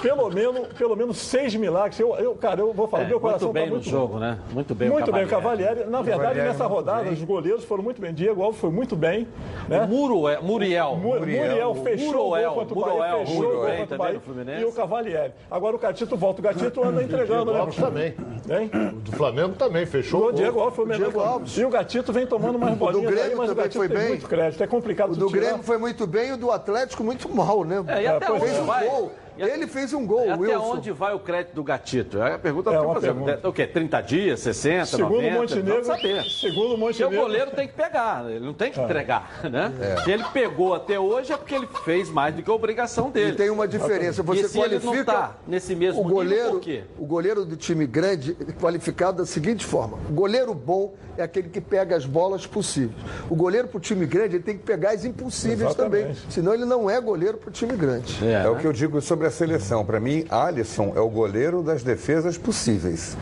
Pelo menos, pelo menos seis milagres. Eu, eu, cara, eu vou falar,
É,
meu coração
muito bem
tá
no
muito
jogo, né? Muito bem
Muito
o
bem, o
Cavalieri.
Na verdade,
Cavalieri
nessa
muito
rodada,
bem.
os goleiros foram muito bem. Diego Alves foi muito bem. Né?
Muro, é, Muriel.
Mu- Muriel, fechou
Muroel,
o gol contra o
Muroel,
Bahia, fechou o
muito
gol contra o
também
Bahia
no Fluminense.
e o Cavalieri. Agora o Gatito volta. O Gatito anda entregando, né?
Alves também.
Hein?
O do Flamengo também, fechou.
O Diego Alves foi o melhor.
Diego Alves.
E o Gatito vem tomando umas bolinhas
Grêmio
aí, mas o Gatito
foi
tem
bem.
muito crédito. É complicado
O do
tirar.
Grêmio foi muito bem e o do Atlético muito mal, né?
É, e até
pois
onde
Fez um
vai?
gol. Ele fez um gol,
Até
Wilson.
onde vai o crédito do gatito? É a pergunta que
É
eu tô
uma
fazendo.
pergunta.
O quê? 30 dias, 60,
Segundo
90?
o Montenegro,
saber.
segundo o
Porque o
Montenegro,
goleiro tem que pegar, ele não tem
É.
que entregar, né? Se ele pegou até hoje é porque ele fez mais do que a obrigação dele.
E tem uma diferença. Você
e se ele não
qualifica
tá nesse mesmo
o goleiro,
nível, por quê?
o goleiro do time grande é qualificado da seguinte forma: o goleiro bom é aquele que pega as bolas possíveis. O goleiro para o time grande ele tem que pegar as impossíveis também,
Exatamente.
senão ele não é goleiro para o time grande.
É, o que eu digo sobre a seleção. Para mim, Alisson é o goleiro das defesas possíveis.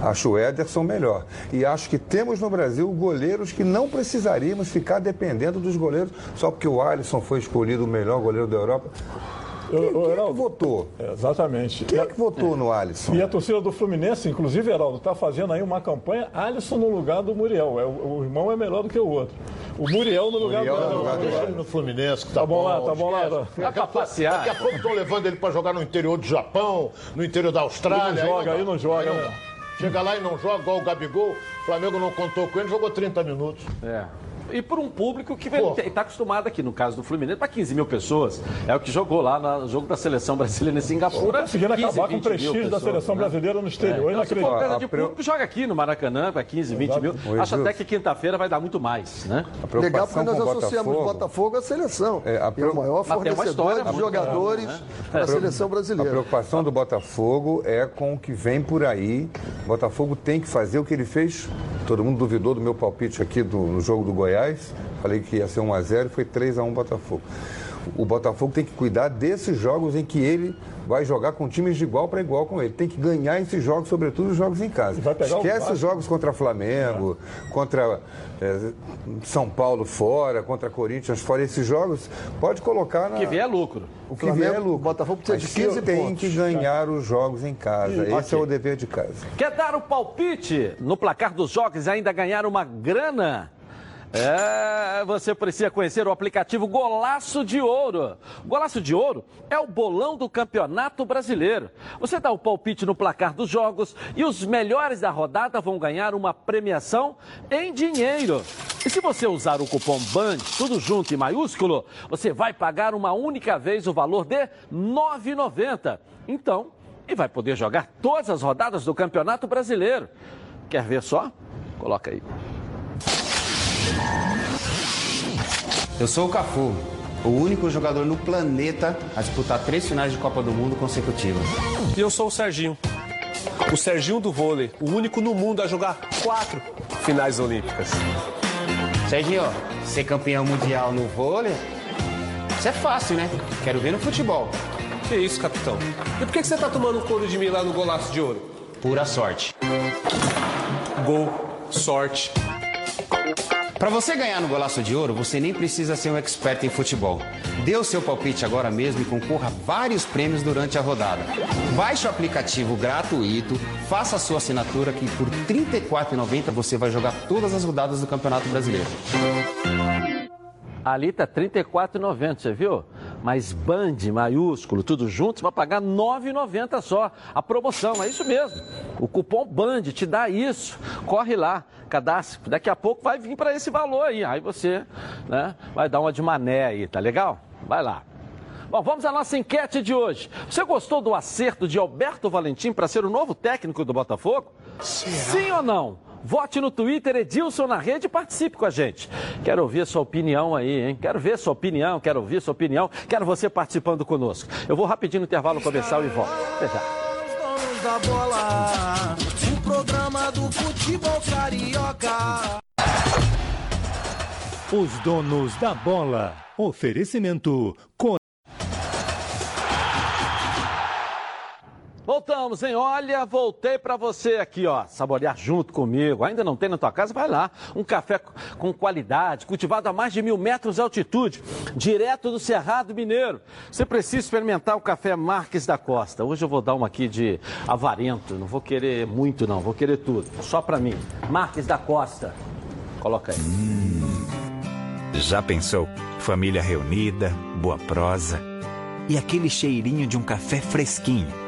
Acho o Ederson melhor. E acho que temos no Brasil goleiros que não precisaríamos ficar dependendo dos goleiros só porque o Alisson foi escolhido o melhor goleiro da Europa.
Eu-
Quem, quem é que votou?
Exatamente.
Quem é que votou no Alisson?
E a torcida do Fluminense, inclusive, Heraldo, está fazendo aí uma campanha Alisson no lugar do Muriel. É, o, o irmão é melhor do que o outro. O Muriel no lugar
Muriel
do
no lugar do
Deixa ele no Fluminense, que tá,
Tá bom lá, tá bom lá. Tá.
Passear.
Daqui a pouco estão levando ele para jogar no interior do Japão, no interior da Austrália.
Ele não joga, aí não joga, né?
dá. Chega lá e não joga, igual o Gabigol. O Flamengo não contou com ele, jogou 30 minutos.
É. E por um público que está acostumado aqui, no caso do Fluminense, para 15 mil pessoas. É o que jogou lá no jogo da seleção brasileira em Singapura.
Conseguindo
15,
acabar com o
20 mil
prestígio da
pessoas,
seleção
né?
brasileira no exterior.
Então, se for coisa de
A pre-
público, joga aqui no Maracanã para 15, 20 mil.
Oi,
Acho até
Gilson.
que quinta-feira vai dar muito mais, né?
A
Legal
preocupação
porque nós
com o
associamos
Botafogo,
Botafogo à seleção.
É, a
É, o maior fornecedor
história
de jogadores
grande, né?
da seleção
A
brasileira.
preocupação do Botafogo é com o que vem por aí. O Botafogo tem que fazer o que ele fez. Todo mundo duvidou do meu palpite aqui do- no jogo do Goiás. Falei que ia ser 1 a 0 e foi 3 a 1 Botafogo. O Botafogo tem que cuidar desses jogos em que ele vai jogar com times de igual para igual com ele. Tem que ganhar esses jogos, sobretudo os jogos em casa.
vai pegar o
Esquece os jogos contra Flamengo, contra eh, São Paulo fora, contra Corinthians fora. Esses jogos pode colocar na,
Que vier lucro.
o que
Flamengo,
vier é lucro.
o Botafogo precisa
Mas
de 15
tem
pontos.
que ganhar os jogos em casa. Esse
Ok.
é o dever de casa.
Quer dar o palpite no placar dos jogos e ainda ganhar uma grana? É, você precisa conhecer o aplicativo Golaço de Ouro. Golaço de Ouro é o bolão do Campeonato Brasileiro. Você dá o palpite no placar dos jogos e os melhores da rodada vão ganhar uma premiação em dinheiro. E se você usar o cupom BAND, tudo junto em maiúsculo, você vai pagar uma única vez o valor de R$ 9,90. Então, e vai poder jogar todas as rodadas do Campeonato Brasileiro. Quer ver só? Coloca aí.
Eu sou o Cafu, o único jogador no planeta a disputar três finais de Copa do Mundo consecutivas.
E eu sou o Serginho. O Serginho do vôlei, o único no mundo a jogar quatro finais olímpicas.
Serginho, ser campeão mundial no vôlei, isso é fácil, né? Quero ver no futebol.
Que isso, capitão? E por que você tá tomando couro de mim lá no golaço de ouro?
Pura sorte.
Gol, sorte.
Para você ganhar no Golaço de Ouro, você nem precisa ser um expert em futebol. Dê o seu palpite agora mesmo e concorra a vários prêmios durante a rodada. Baixe o aplicativo gratuito, faça a sua assinatura que por R$ 34,90 você vai jogar todas as rodadas do Campeonato Brasileiro.
Ali tá R$ 34,90, você viu? Mas Band, maiúsculo, tudo junto, você vai pagar R$ 9,90 só. A promoção, é isso mesmo. O cupom Band te dá isso. Corre lá, cadastre. Daqui a pouco vai vir para esse valor aí. Aí você né, vai dar uma de mané aí, tá legal? Vai lá. Bom, vamos à nossa enquete de hoje. Você gostou do acerto de Alberto Valentim para ser o novo técnico do Botafogo? Sim ou não? Vote no Twitter Edilson na rede e participe com a gente. Quero ouvir a sua opinião aí, hein? Quero ver sua opinião, quero ouvir sua opinião. Quero você participando conosco. Eu vou rapidinho no intervalo comercial e volto. Até já.
Os donos da bola, o programa do futebol carioca.
Os donos da bola. Oferecimento
Voltamos, hein? Olha, voltei para você aqui, ó, saborear junto comigo. Ainda não tem na tua casa? Vai lá. Um café com qualidade, cultivado a mais de mil metros de altitude, direto do Cerrado Mineiro. Você precisa experimentar o café Marques da Costa. Hoje eu vou dar uma aqui de avarento. Não vou querer muito, não. Vou querer tudo. Só para mim. Marques da Costa. Coloca aí.
Já pensou? Família reunida, boa prosa e aquele cheirinho de um café fresquinho.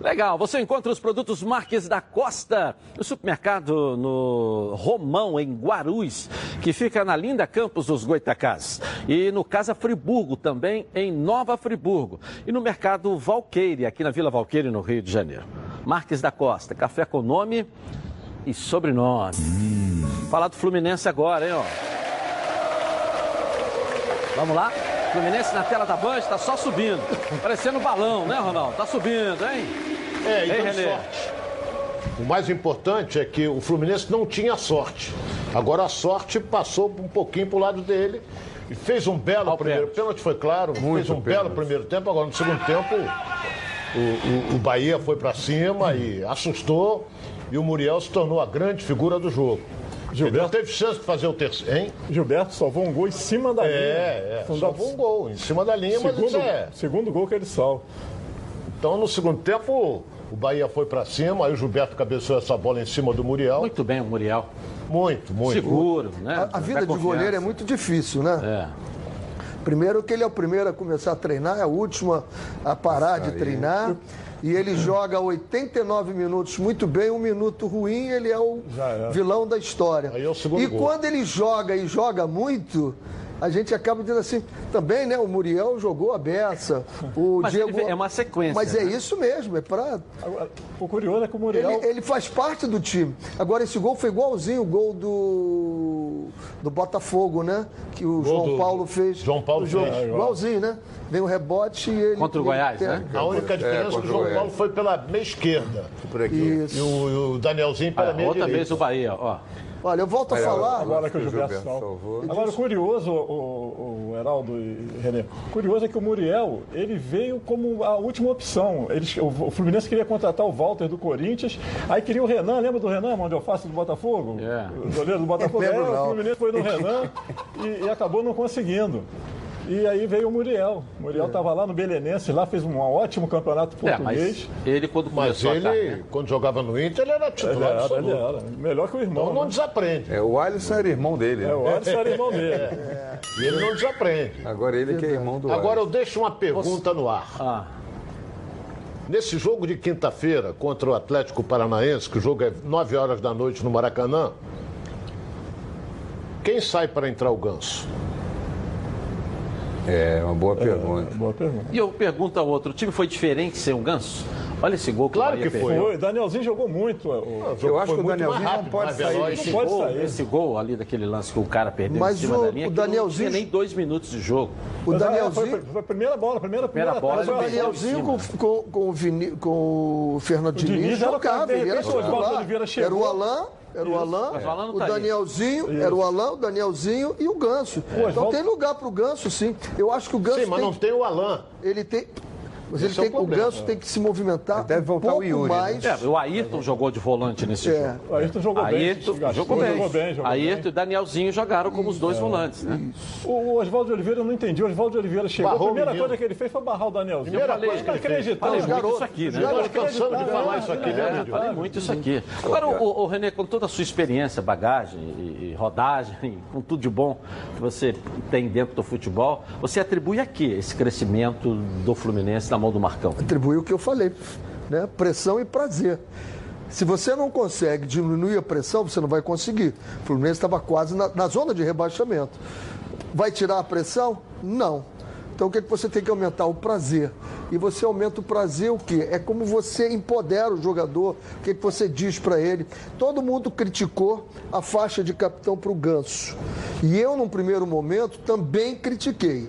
Legal, você encontra os produtos Marques da Costa no supermercado no Romão, em Guarus, que fica na linda campus dos Goitacás. E no Casa Friburgo, também em Nova Friburgo. E no mercado Valqueire, aqui na Vila Valqueire, no Rio de Janeiro. Marques da Costa, café com nome e sobrenome. Falar do Fluminense agora, hein, ó. Vamos lá? Fluminense na tela da Band está só subindo. Parecendo um balão, né, Ronaldo? Tá subindo, hein?
É, e
Ei,
deu
Renê.
sorte. O mais importante é que o Fluminense não tinha sorte. Agora a sorte passou um pouquinho pro lado dele e fez um belo primeiro pênalti, foi claro. fez um belo primeiro tempo. Agora no segundo tempo o, o- o Bahia foi para cima e assustou e o Muriel se tornou a grande figura do jogo. Gilberto teve chance de fazer o terceiro, hein?
Gilberto salvou um gol em cima da linha.
É, é. Salvou um gol em cima da linha, mas
segundo,
isso é.
segundo gol que ele salva.
Então, no segundo tempo, o Bahia foi para cima, aí o Gilberto cabeceou essa bola em cima do Muriel.
Muito bem, o Muriel.
Muito, muito.
Seguro, né?
A, a vida de goleiro é muito difícil, né?
É.
Primeiro que ele é o primeiro a começar a treinar, é o último a parar de treinar. E ele joga 89 minutos muito bem, um minuto ruim, ele é o vilão da história.
É
e
gol.
quando ele joga e joga muito, a gente acaba dizendo assim, também, né? O Muriel jogou a beça, o
Mas
Diego.
ele- é uma sequência,
Mas é
né?
isso mesmo, é pra.
O curioso é que o Muriel.
Ele, ele faz parte do time. Agora, esse gol foi igualzinho o gol do, do Botafogo, né? Que o João
do-
Paulo fez.
João Paulo
João-
fez.
Igualzinho, né? Vem o rebote e ele.
Contra o
ele
Goiás,
pega.
né?
A única diferença é que o João Paulo foi pela meia esquerda.
Por aqui.
Isso.
E o, e o Danielzinho pela
Ah,
meia
outra
direita.
vez o Bahia, ó.
Olha, eu volto a falar.
Agora que o Gilberto,
salvou.
Agora, o curioso, o, o Heraldo e Renê, o curioso é que o Muriel, ele veio como a última opção. Eles, o, Fluminense queria contratar o Walter do Corinthians, aí queria o Renan, lembra do Renan, mão de alface do Botafogo?
É.
O goleiro do Botafogo. *laughs* É, o. Fluminense foi no Renan e, e acabou não conseguindo. E aí veio o Muriel. O Muriel estava lá no Belenenses, lá fez um ótimo campeonato
É,
português.
mas ele quando
Mas ele, quando jogava no Inter, ele era
Ele
titular
era,
absoluto.
ele era. Melhor que o irmão.
Então não
né?
desaprende.
É, o Alisson era irmão dele.
É,
né?
o Alisson era irmão dele.
E *laughs* ele não desaprende.
Agora ele que é irmão do
Agora eu
Alisson.
deixo uma pergunta no ar.
Ah,
Nesse jogo de quinta-feira contra o Atlético Paranaense, que o jogo é 9 horas da noite no Maracanã, quem sai para entrar o Ganso?
É, uma boa pergunta.
Boa pergunta.
e eu pergunto ao outro, o time foi diferente sem o Ganso? Olha esse gol que
Claro
o Bahia
que foi.
Foi, Danielzinho jogou muito. o-
O jogo
Eu acho que o Danielzinho
mais
não
rápido,
pode sair.
veloz.
Não pode
Gol,
sair.
Esse gol ali daquele lance que o cara perdeu
Mas
em cima
o-
da linha,
o
que não
Danielzinho-
tinha nem dois minutos de jogo.
O
ah,
Danielzinho.
Foi, foi a primeira bola, a primeira,
Primeira bola,
o Danielzinho com, com, com, o Vini- com o Fernando
O Diniz
Diniz
o
jogava, ele era
o
Era o Alain, era o. Alain,
o Alain não
o
tá aí.
Danielzinho, era o Alain, o Danielzinho e o Ganso. Então tem lugar pro Ganso, sim. Eu acho que o Ganso
Sim, mas
tem,
não tem o Alain.
ele tem mas ele
é o
tem, o. Ganso tem que se movimentar
Deve voltar
um
o
pouco
Yuri, né?
mais.
É, o Ayrton jogou de volante nesse
É.
jogo.
O Ayrton jogou bem.
Ayrton
gastou,
jogou bem.
Jogou bem, jogou
Ayrton
bem.
e Danielzinho jogaram como os dois volantes, né?
O o Oswaldo Oliveira eu não entendi. O Oswaldo Oliveira chegou.
Barrou
a
o
primeira
menino.
coisa que ele fez foi barrar o Danielzinho.
Primeira
Eu falei,
coisa que ele
inacreditável.
Falei muito isso aqui, né?
cansando de falar isso aqui, né,
falei muito isso aqui. Agora, o, o Renê, com toda a sua experiência, bagagem e, e rodagem, *laughs* com tudo de bom que você tem dentro do futebol, você atribui a quê esse crescimento do Fluminense na mão do Marcão?
Atribui o que eu falei, né? Pressão e prazer. Se você não consegue diminuir a pressão, você não vai conseguir. O Fluminense estava quase na, na zona de rebaixamento. Vai tirar a pressão? Não. Então o que, é que você tem que aumentar? O prazer. E você aumenta o prazer o quê? É como você empodera o jogador, o que, é que você diz para ele. Todo mundo criticou a faixa de capitão para o Ganso. E eu, num primeiro momento, também critiquei.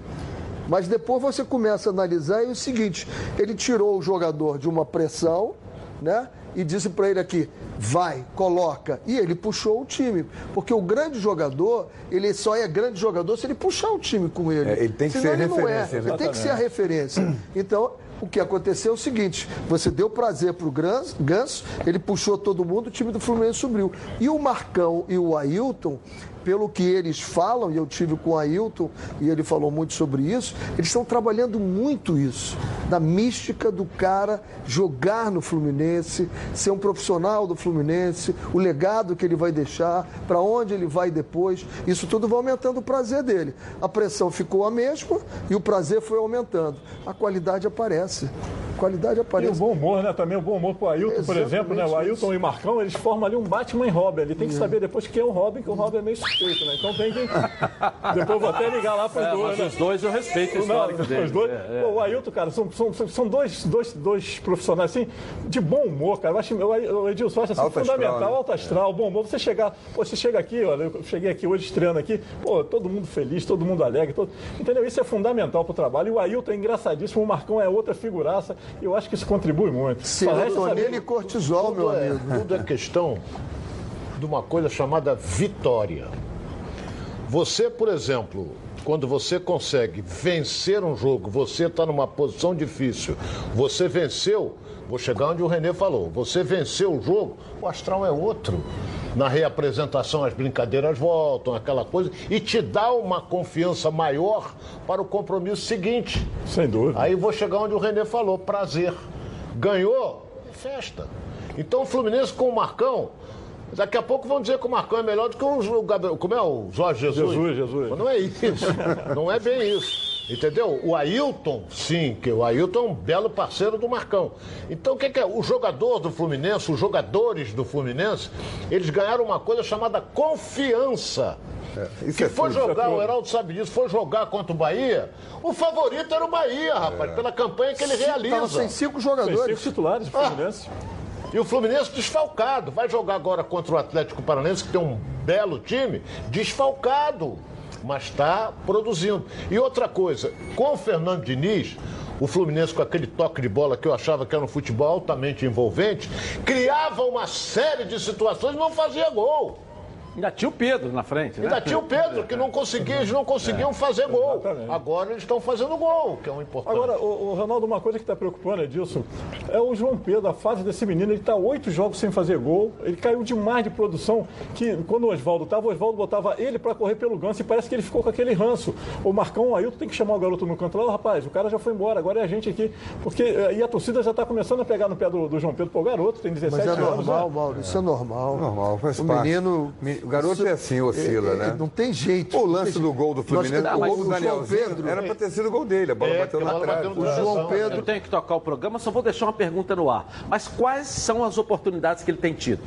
Mas depois você começa a analisar e é o seguinte: ele tirou o jogador de uma pressão, né? E disse para ele aqui, vai, coloca. E ele puxou o time. Porque o grande jogador, ele só é grande jogador se ele puxar o time com ele.
É, ele tem que
Senão
ser
não é.
referência, né?
Ele tem que ser a referência. Então, o que aconteceu é o seguinte: você deu prazer pro Grans- Ganso, ele puxou todo mundo, o time do Fluminense subiu. E o Marcão e o Ailton pelo que eles falam, e eu tive com o Ailton e ele falou muito sobre isso, eles estão trabalhando muito isso, da mística do cara jogar no Fluminense, ser um profissional do Fluminense, o legado que ele vai deixar, para onde ele vai depois, isso tudo vai aumentando o prazer dele. A pressão ficou a mesma e o prazer foi aumentando. A qualidade aparece. Qualidade aparece.
E o bom humor, né? Também o bom humor pro Ailton, por exemplo, né? O Ailton e o Marcão, eles formam ali um Batman e Robin. Ele tem que saber depois quem é o Robin, que o Robin é meio suspeito, né? Então tem que. *laughs* Depois eu vou até ligar lá para os
É,
dois.
mas
né?
os dois eu respeito o histórico
Não. Os dois.
É, é.
Pô, o Ailton, cara, são, são, são- dois, dois, dois profissionais assim, de bom humor, cara. Eu acho, o Edilson, eu acho assim,
Alto astral,
fundamental,
né?
alto astral, bom humor. Você chegar, pô, você chega aqui, olha, eu cheguei aqui hoje estreando aqui, pô, todo mundo feliz, todo mundo alegre, todo... entendeu? Isso é fundamental pro trabalho. E o Ailton é engraçadíssimo, o Marcão é outra figuraça, eu acho que isso contribui muito.
Serotonina e cortisol, meu
é,
amigo.
tudo é questão de uma coisa chamada vitória. Você, por exemplo, quando você consegue vencer um jogo, você está numa posição difícil, você venceu, vou chegar onde o Renê falou, você venceu o jogo, o astral é outro. Na reapresentação as brincadeiras voltam, aquela coisa, e te dá uma confiança maior para o compromisso seguinte.
Sem dúvida.
Aí vou chegar onde o Renê falou, prazer. Ganhou, é festa. Então o Fluminense com o Marcão, daqui a pouco vão dizer que o Marcão é melhor do que o, Gabriel, como é o Jorge Jesus.
Jesus, Jesus.
Mas não é isso, não é bem isso. Entendeu? O Ailton, sim, que o Ailton é um belo parceiro do Marcão. Então o que, que é? O jogador do Fluminense, os jogadores do Fluminense, eles ganharam uma coisa chamada confiança.
isso
que
é
foi
tudo.
jogar, o Heraldo sabe disso, foi jogar contra o Bahia, o favorito era o Bahia, rapaz, pela campanha que ele realiza.
Tava sem cinco jogadores.
cinco titulares do Fluminense.
E o Fluminense desfalcado. Vai jogar agora contra o Atlético Paranaense, que tem um belo time, desfalcado. Mas está produzindo. E outra coisa, com o Fernando Diniz, o Fluminense com aquele toque de bola que eu achava que era um futebol altamente envolvente, criava uma série de situações e não fazia gol.
Ainda tinha o Pedro na frente, né?
Ainda tinha o Pedro, que não conseguia, eles não conseguiam fazer gol. Agora eles estão fazendo gol, que é um importante.
Agora, o, o Ronaldo, uma coisa que está preocupando, Edilson, é o João Pedro, a fase desse menino, ele está oito jogos sem fazer gol, ele caiu demais de produção, que quando o Oswaldo estava, o Oswaldo botava ele para correr pelo ganso e parece que ele ficou com aquele ranço. O Marcão, o Ailton tem que chamar o garoto no canto lá, "Ô, rapaz, o cara já foi embora, agora é a gente aqui. Porque, eh, e a torcida já está começando a pegar no pé do, do João Pedro, pô, o garoto tem 17
Mas é
anos,
normal,
né?
Mauro, isso é normal.
Normal, faz
o
parte.
menino.
O garoto é assim, oscila,
é- é-
né?
Não tem jeito.
O lance
tem
do gol do Fluminense,
Nós-
o gol do Danielzinho,
Pedro.
era pra ter sido o gol dele, a bola
É,
bateu na trave.
O João Pedro.
Eu tenho que tocar o programa, só vou deixar uma pergunta no ar. Mas quais são as oportunidades que ele tem tido?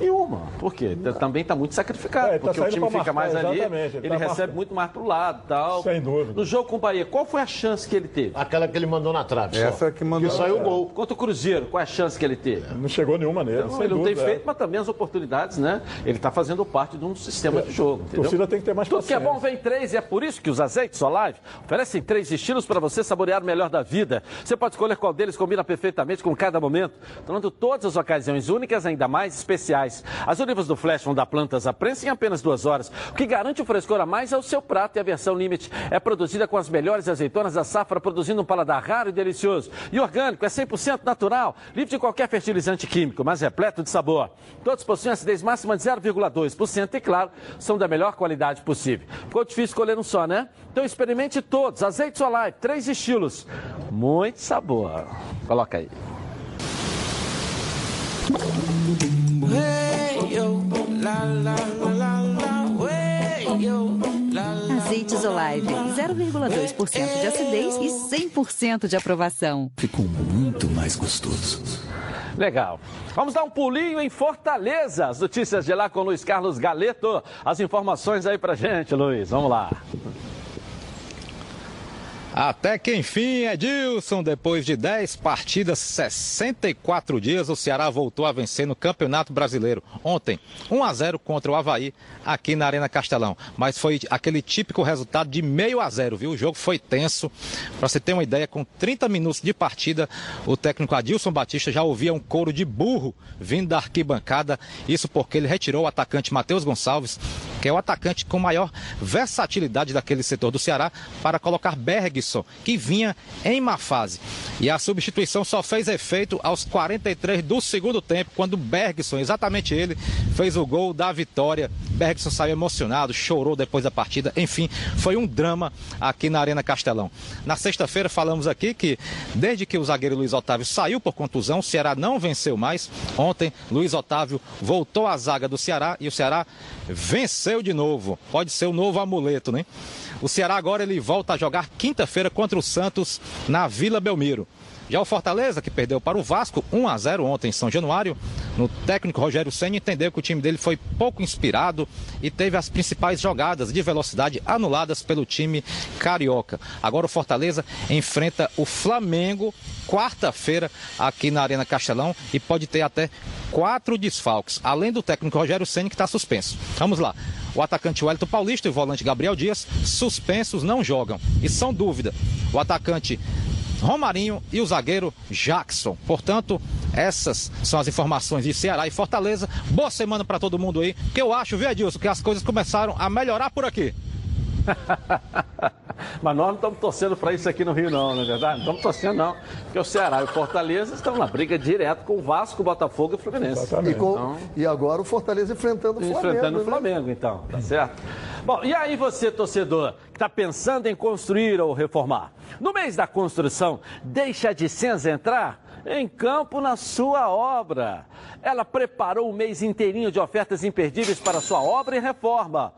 Nenhuma. Por quê? Também está muito sacrificado.
É, tá
porque o time fica
marcar,
mais ali, ele,
ele tá
recebe
marcando.
muito mais pro lado e tal.
Sem dúvida.
No jogo com o Bahia, qual foi a chance que ele teve?
Aquela que ele mandou na trave. só.
Essa que mandou.
Que saiu o gol.
Contra o Cruzeiro, qual é a chance que ele teve?
Não chegou nenhuma nele,
Não,
sem
ele não tem
dúvida, é.
feito, mas também as oportunidades, né? Ele está fazendo parte de um sistema de jogo,
A
entendeu?
torcida tem que ter mais
Tudo que é
paciência.
bom vem três e é por isso que os azeites Olive oferecem três estilos para você saborear o melhor da vida. Você pode escolher qual deles combina perfeitamente com cada momento, tornando todas as ocasiões únicas ainda mais especiais. As olivas do Flash vão dar plantas à prensa em apenas duas horas. O que garante o frescor a mais é o seu prato e a versão Limite é produzida com as melhores azeitonas da safra, produzindo um paladar raro e delicioso. E orgânico, é 100% natural, livre de qualquer fertilizante químico, mas repleto de sabor. Todos possuem acidez máxima de 0,2% e, claro, são da melhor qualidade possível. Ficou difícil escolher um só, né? Então experimente todos. Azeites Olive, três estilos. Muito sabor. Coloca aí.
Azeites Olive, 0,2% de acidez e 100% de aprovação.
Ficou muito mais gostoso.
Legal. Vamos dar um pulinho em Fortaleza. As notícias de lá com Luiz Carlos Galeto. As informações aí pra gente, Luiz. Vamos lá.
Até que enfim, Edilson, depois de 10 partidas, 64 dias, o Ceará voltou a vencer no Campeonato Brasileiro. Ontem, 1 a 0 contra o Havaí, aqui na Arena Castelão. Mas foi aquele típico resultado de meio a zero, viu? O jogo foi tenso. Para você ter uma ideia, com 30 minutos de partida, o técnico Adilson Batista já ouvia um couro de burro vindo da arquibancada. Isso porque ele retirou o atacante Matheus Gonçalves, que é o atacante com maior versatilidade daquele setor do Ceará, para colocar Que vinha em má fase. E a substituição só fez efeito aos 43 do segundo tempo, quando Bergson, exatamente ele, fez o gol da vitória Bergson saiu emocionado, chorou depois da partida. Enfim, foi um drama aqui na Arena Castelão. Na sexta-feira falamos aqui que desde que o zagueiro Luiz Otávio saiu por contusão, o Ceará não venceu mais. Ontem, Luiz Otávio voltou à zaga do Ceará e o Ceará venceu de novo. Pode ser o novo amuleto, né? O Ceará agora ele volta a jogar quinta-feira contra o Santos na Vila Belmiro. Já o Fortaleza, que perdeu para o Vasco 1 a 0 ontem em São Januário, no técnico Rogério Senna entendeu que o time dele foi pouco inspirado e teve as principais jogadas de velocidade anuladas pelo time carioca. Agora o Fortaleza enfrenta o Flamengo quarta-feira aqui na Arena Castelão e pode ter até quatro desfalques, além do técnico Rogério Senna que está suspenso. Vamos lá. O atacante Wellington Paulista e o volante Gabriel Dias, suspensos, não jogam. E são dúvida. O atacante Romarinho e o zagueiro Jackson. Portanto, essas são as informações de Ceará e Fortaleza. Boa semana para todo mundo aí, que eu acho, viu, Edilson, que as coisas começaram a melhorar por aqui. *laughs*
Mas nós não estamos torcendo para isso aqui no Rio, não, não é verdade? Não estamos torcendo, não. Porque o Ceará e o Fortaleza estão na briga direto com o Vasco, Botafogo e o Fluminense.
E, com-
Então,
e agora o Fortaleza enfrentando o Flamengo.
enfrentando o
né?
Flamengo, então, tá certo? Bom, e aí você, torcedor, que está pensando em construir ou reformar? No mês da construção, deixa de cinza entrar? Em campo na sua obra. Ela preparou um mês inteirinho de ofertas imperdíveis para sua obra e reforma.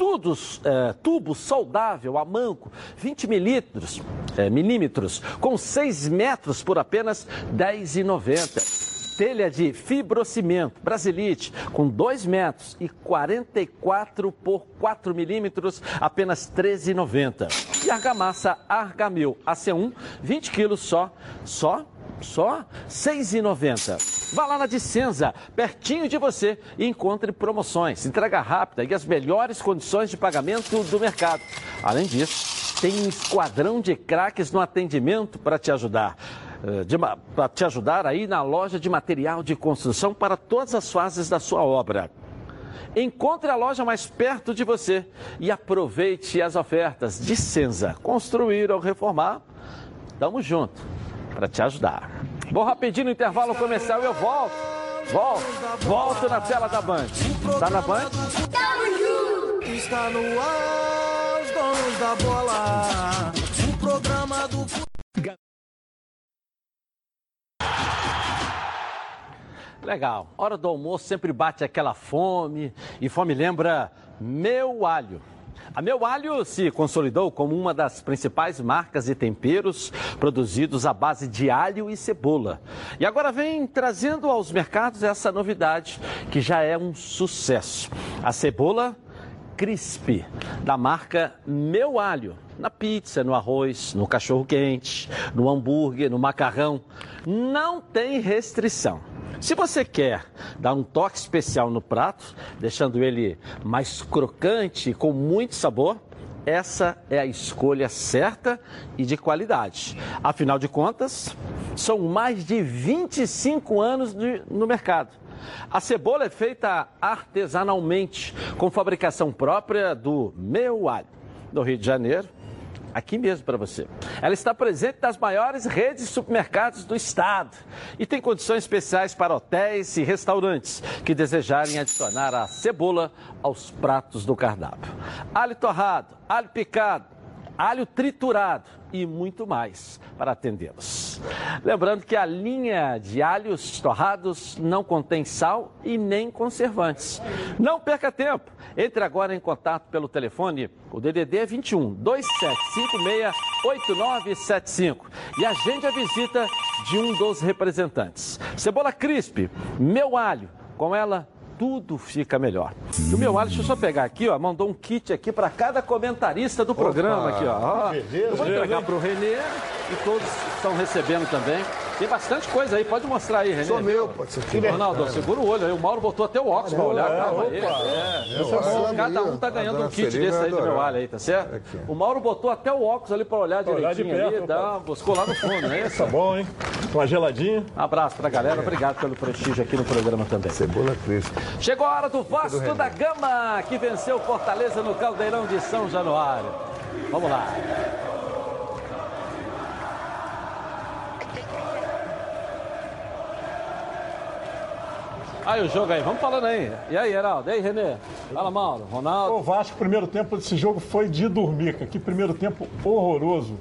Tudo, é, tubo soldável a manco, 20 milímetros, é, milímetros, com 6 metros por apenas R$ 10,90 telha de fibrocimento Brasilite com 2 metros e 44 por 4 milímetros, apenas R$ 13,90. E argamassa Argamil AC1, 20 quilos só, só, só R$ 6,90. Vá lá na Dicenza, pertinho de você, e encontre promoções, entrega rápida e as melhores condições de pagamento do mercado. Além disso, tem um esquadrão de craques no atendimento para te ajudar para te ajudar aí na loja de material de construção para todas as fases da sua obra. Encontre a loja mais perto de você e aproveite as ofertas de Senza. Construir ou reformar, tamo junto para te ajudar. Vou rapidinho no intervalo comercial e eu volto. Volto, volto na tela da Band. Tá na Band?
Está no ar, os donos da bola. O programa do
Legal. Hora do almoço sempre bate aquela fome e fome lembra Meu Alho. A Meu Alho se consolidou como uma das principais marcas de temperos produzidos à base de alho e cebola. E agora vem trazendo aos mercados essa novidade que já é um sucesso. A cebola Crisp, da marca Meu Alho. Na pizza, no arroz, no cachorro quente, no hambúrguer, no macarrão. Não tem restrição. Se você quer dar um toque especial no prato, deixando ele mais crocante, com muito sabor, essa é a escolha certa e de qualidade. Afinal de contas, são mais de 25 anos no mercado. A cebola é feita artesanalmente, com fabricação própria do Meu Alho, no Rio de Janeiro, aqui mesmo para você. Ela está presente nas maiores redes de supermercados do estado e tem condições especiais para hotéis e restaurantes que desejarem adicionar a cebola aos pratos do cardápio. Alho torrado, alho picado, alho triturado e muito mais para atendê-los. Lembrando que a linha de alhos torrados não contém sal e nem conservantes. Não perca tempo. Entre agora em contato pelo telefone, o DDD é 21 2756 8975 e agende a visita de um dos representantes. Cebola Crisp, meu alho, com ela tudo fica melhor. E o meu alho, deixa eu só pegar aqui, ó, mandou um kit aqui para cada comentarista do programa aqui, ó. ó.
beleza,
eu vou entregar para o Renê e todos estão recebendo também. Tem bastante coisa aí, pode mostrar aí, Renê.
Sou meu, pode ser.
Ronaldo, segura o olho aí. O Mauro botou até o óculos para olhar. Calma aí. É,
é.
Cada um tá ganhando um kit desse aí do meu alho aí, tá certo? O Mauro botou até o óculos ali para olhar
Pra olhar de
direitinho ali. Dá, buscou lá no fundo, não é isso?
Tá bom, hein? Uma geladinha.
Abraço pra galera, obrigado pelo prestígio aqui no programa também.
Cebola crisp.
Chegou a hora do Vasco da Gama, que venceu Fortaleza no Caldeirão de São Januário. Vamos lá. Aí o jogo aí, vamos falando aí. E aí, Heraldo? E aí, Renê? Fala, Mauro. Ronaldo.
O Vasco, primeiro tempo desse jogo foi de dormir, cara. Que primeiro tempo horroroso.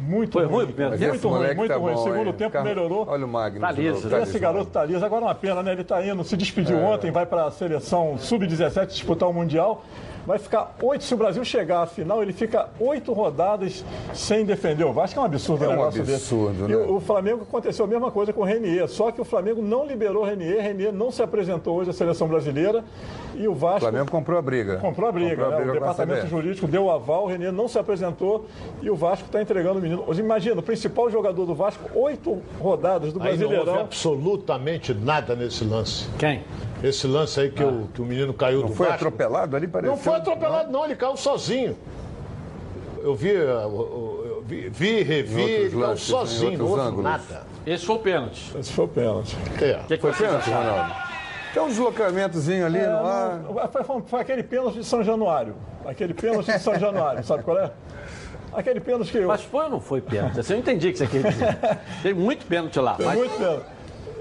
Muito
Foi
ruim.
ruim o primeiro
muito ruim, muito
tá
ruim.
bom,
Segundo
hein?
tempo
Carro-
melhorou.
Olha o Magno.
Tá liso,
tá
Esse
liso.
garoto tá liso. Agora é uma pena, né? Ele tá indo, se despediu
É.
ontem, vai para a seleção sub-17 disputar o Mundial. Vai ficar oito. Se o Brasil chegar à final, ele fica oito rodadas sem defender o Vasco. É um absurdo
É
um negócio
absurdo,
desse.
né?
E o, o Flamengo aconteceu a mesma coisa com o Renier. Só que o Flamengo não liberou o Renier. Renier não se apresentou hoje à seleção brasileira. E o
O
Vasco.
Flamengo comprou a briga.
Comprou a briga,
Comprou a
né?
briga
o
a
departamento jurídico deu o aval, o Renê não se apresentou e o Vasco está entregando o menino. Imagina, o principal jogador do Vasco, oito rodadas do
Aí não houve
Brasileirão.
absolutamente nada nesse lance.
Quem?
Esse lance aí que, o, que o menino caiu
Não
do
foi
Vasco.
atropelado ali, pareceu?
Não foi atropelado, não. Ele caiu sozinho. Eu vi, eu, eu- vi, vi, revi, caiu
lances,
sozinho, não houve
ângulos.
nada.
Esse foi o pênalti.
Esse foi o pênalti.
É.
O que, que
Foi pênalti? Ronaldo? Tem um deslocamentozinho ali
É,
no ar.
não, foi, foi- foi aquele pênalti de São Januário. Aquele pênalti de São Januário, sabe qual é? Aquele pênalti que eu.
Mas foi ou não foi pênalti? Assim, eu entendi o que você quer dizer. *laughs* Tem muito pênalti lá.
Foi
Mas
muito pênalti.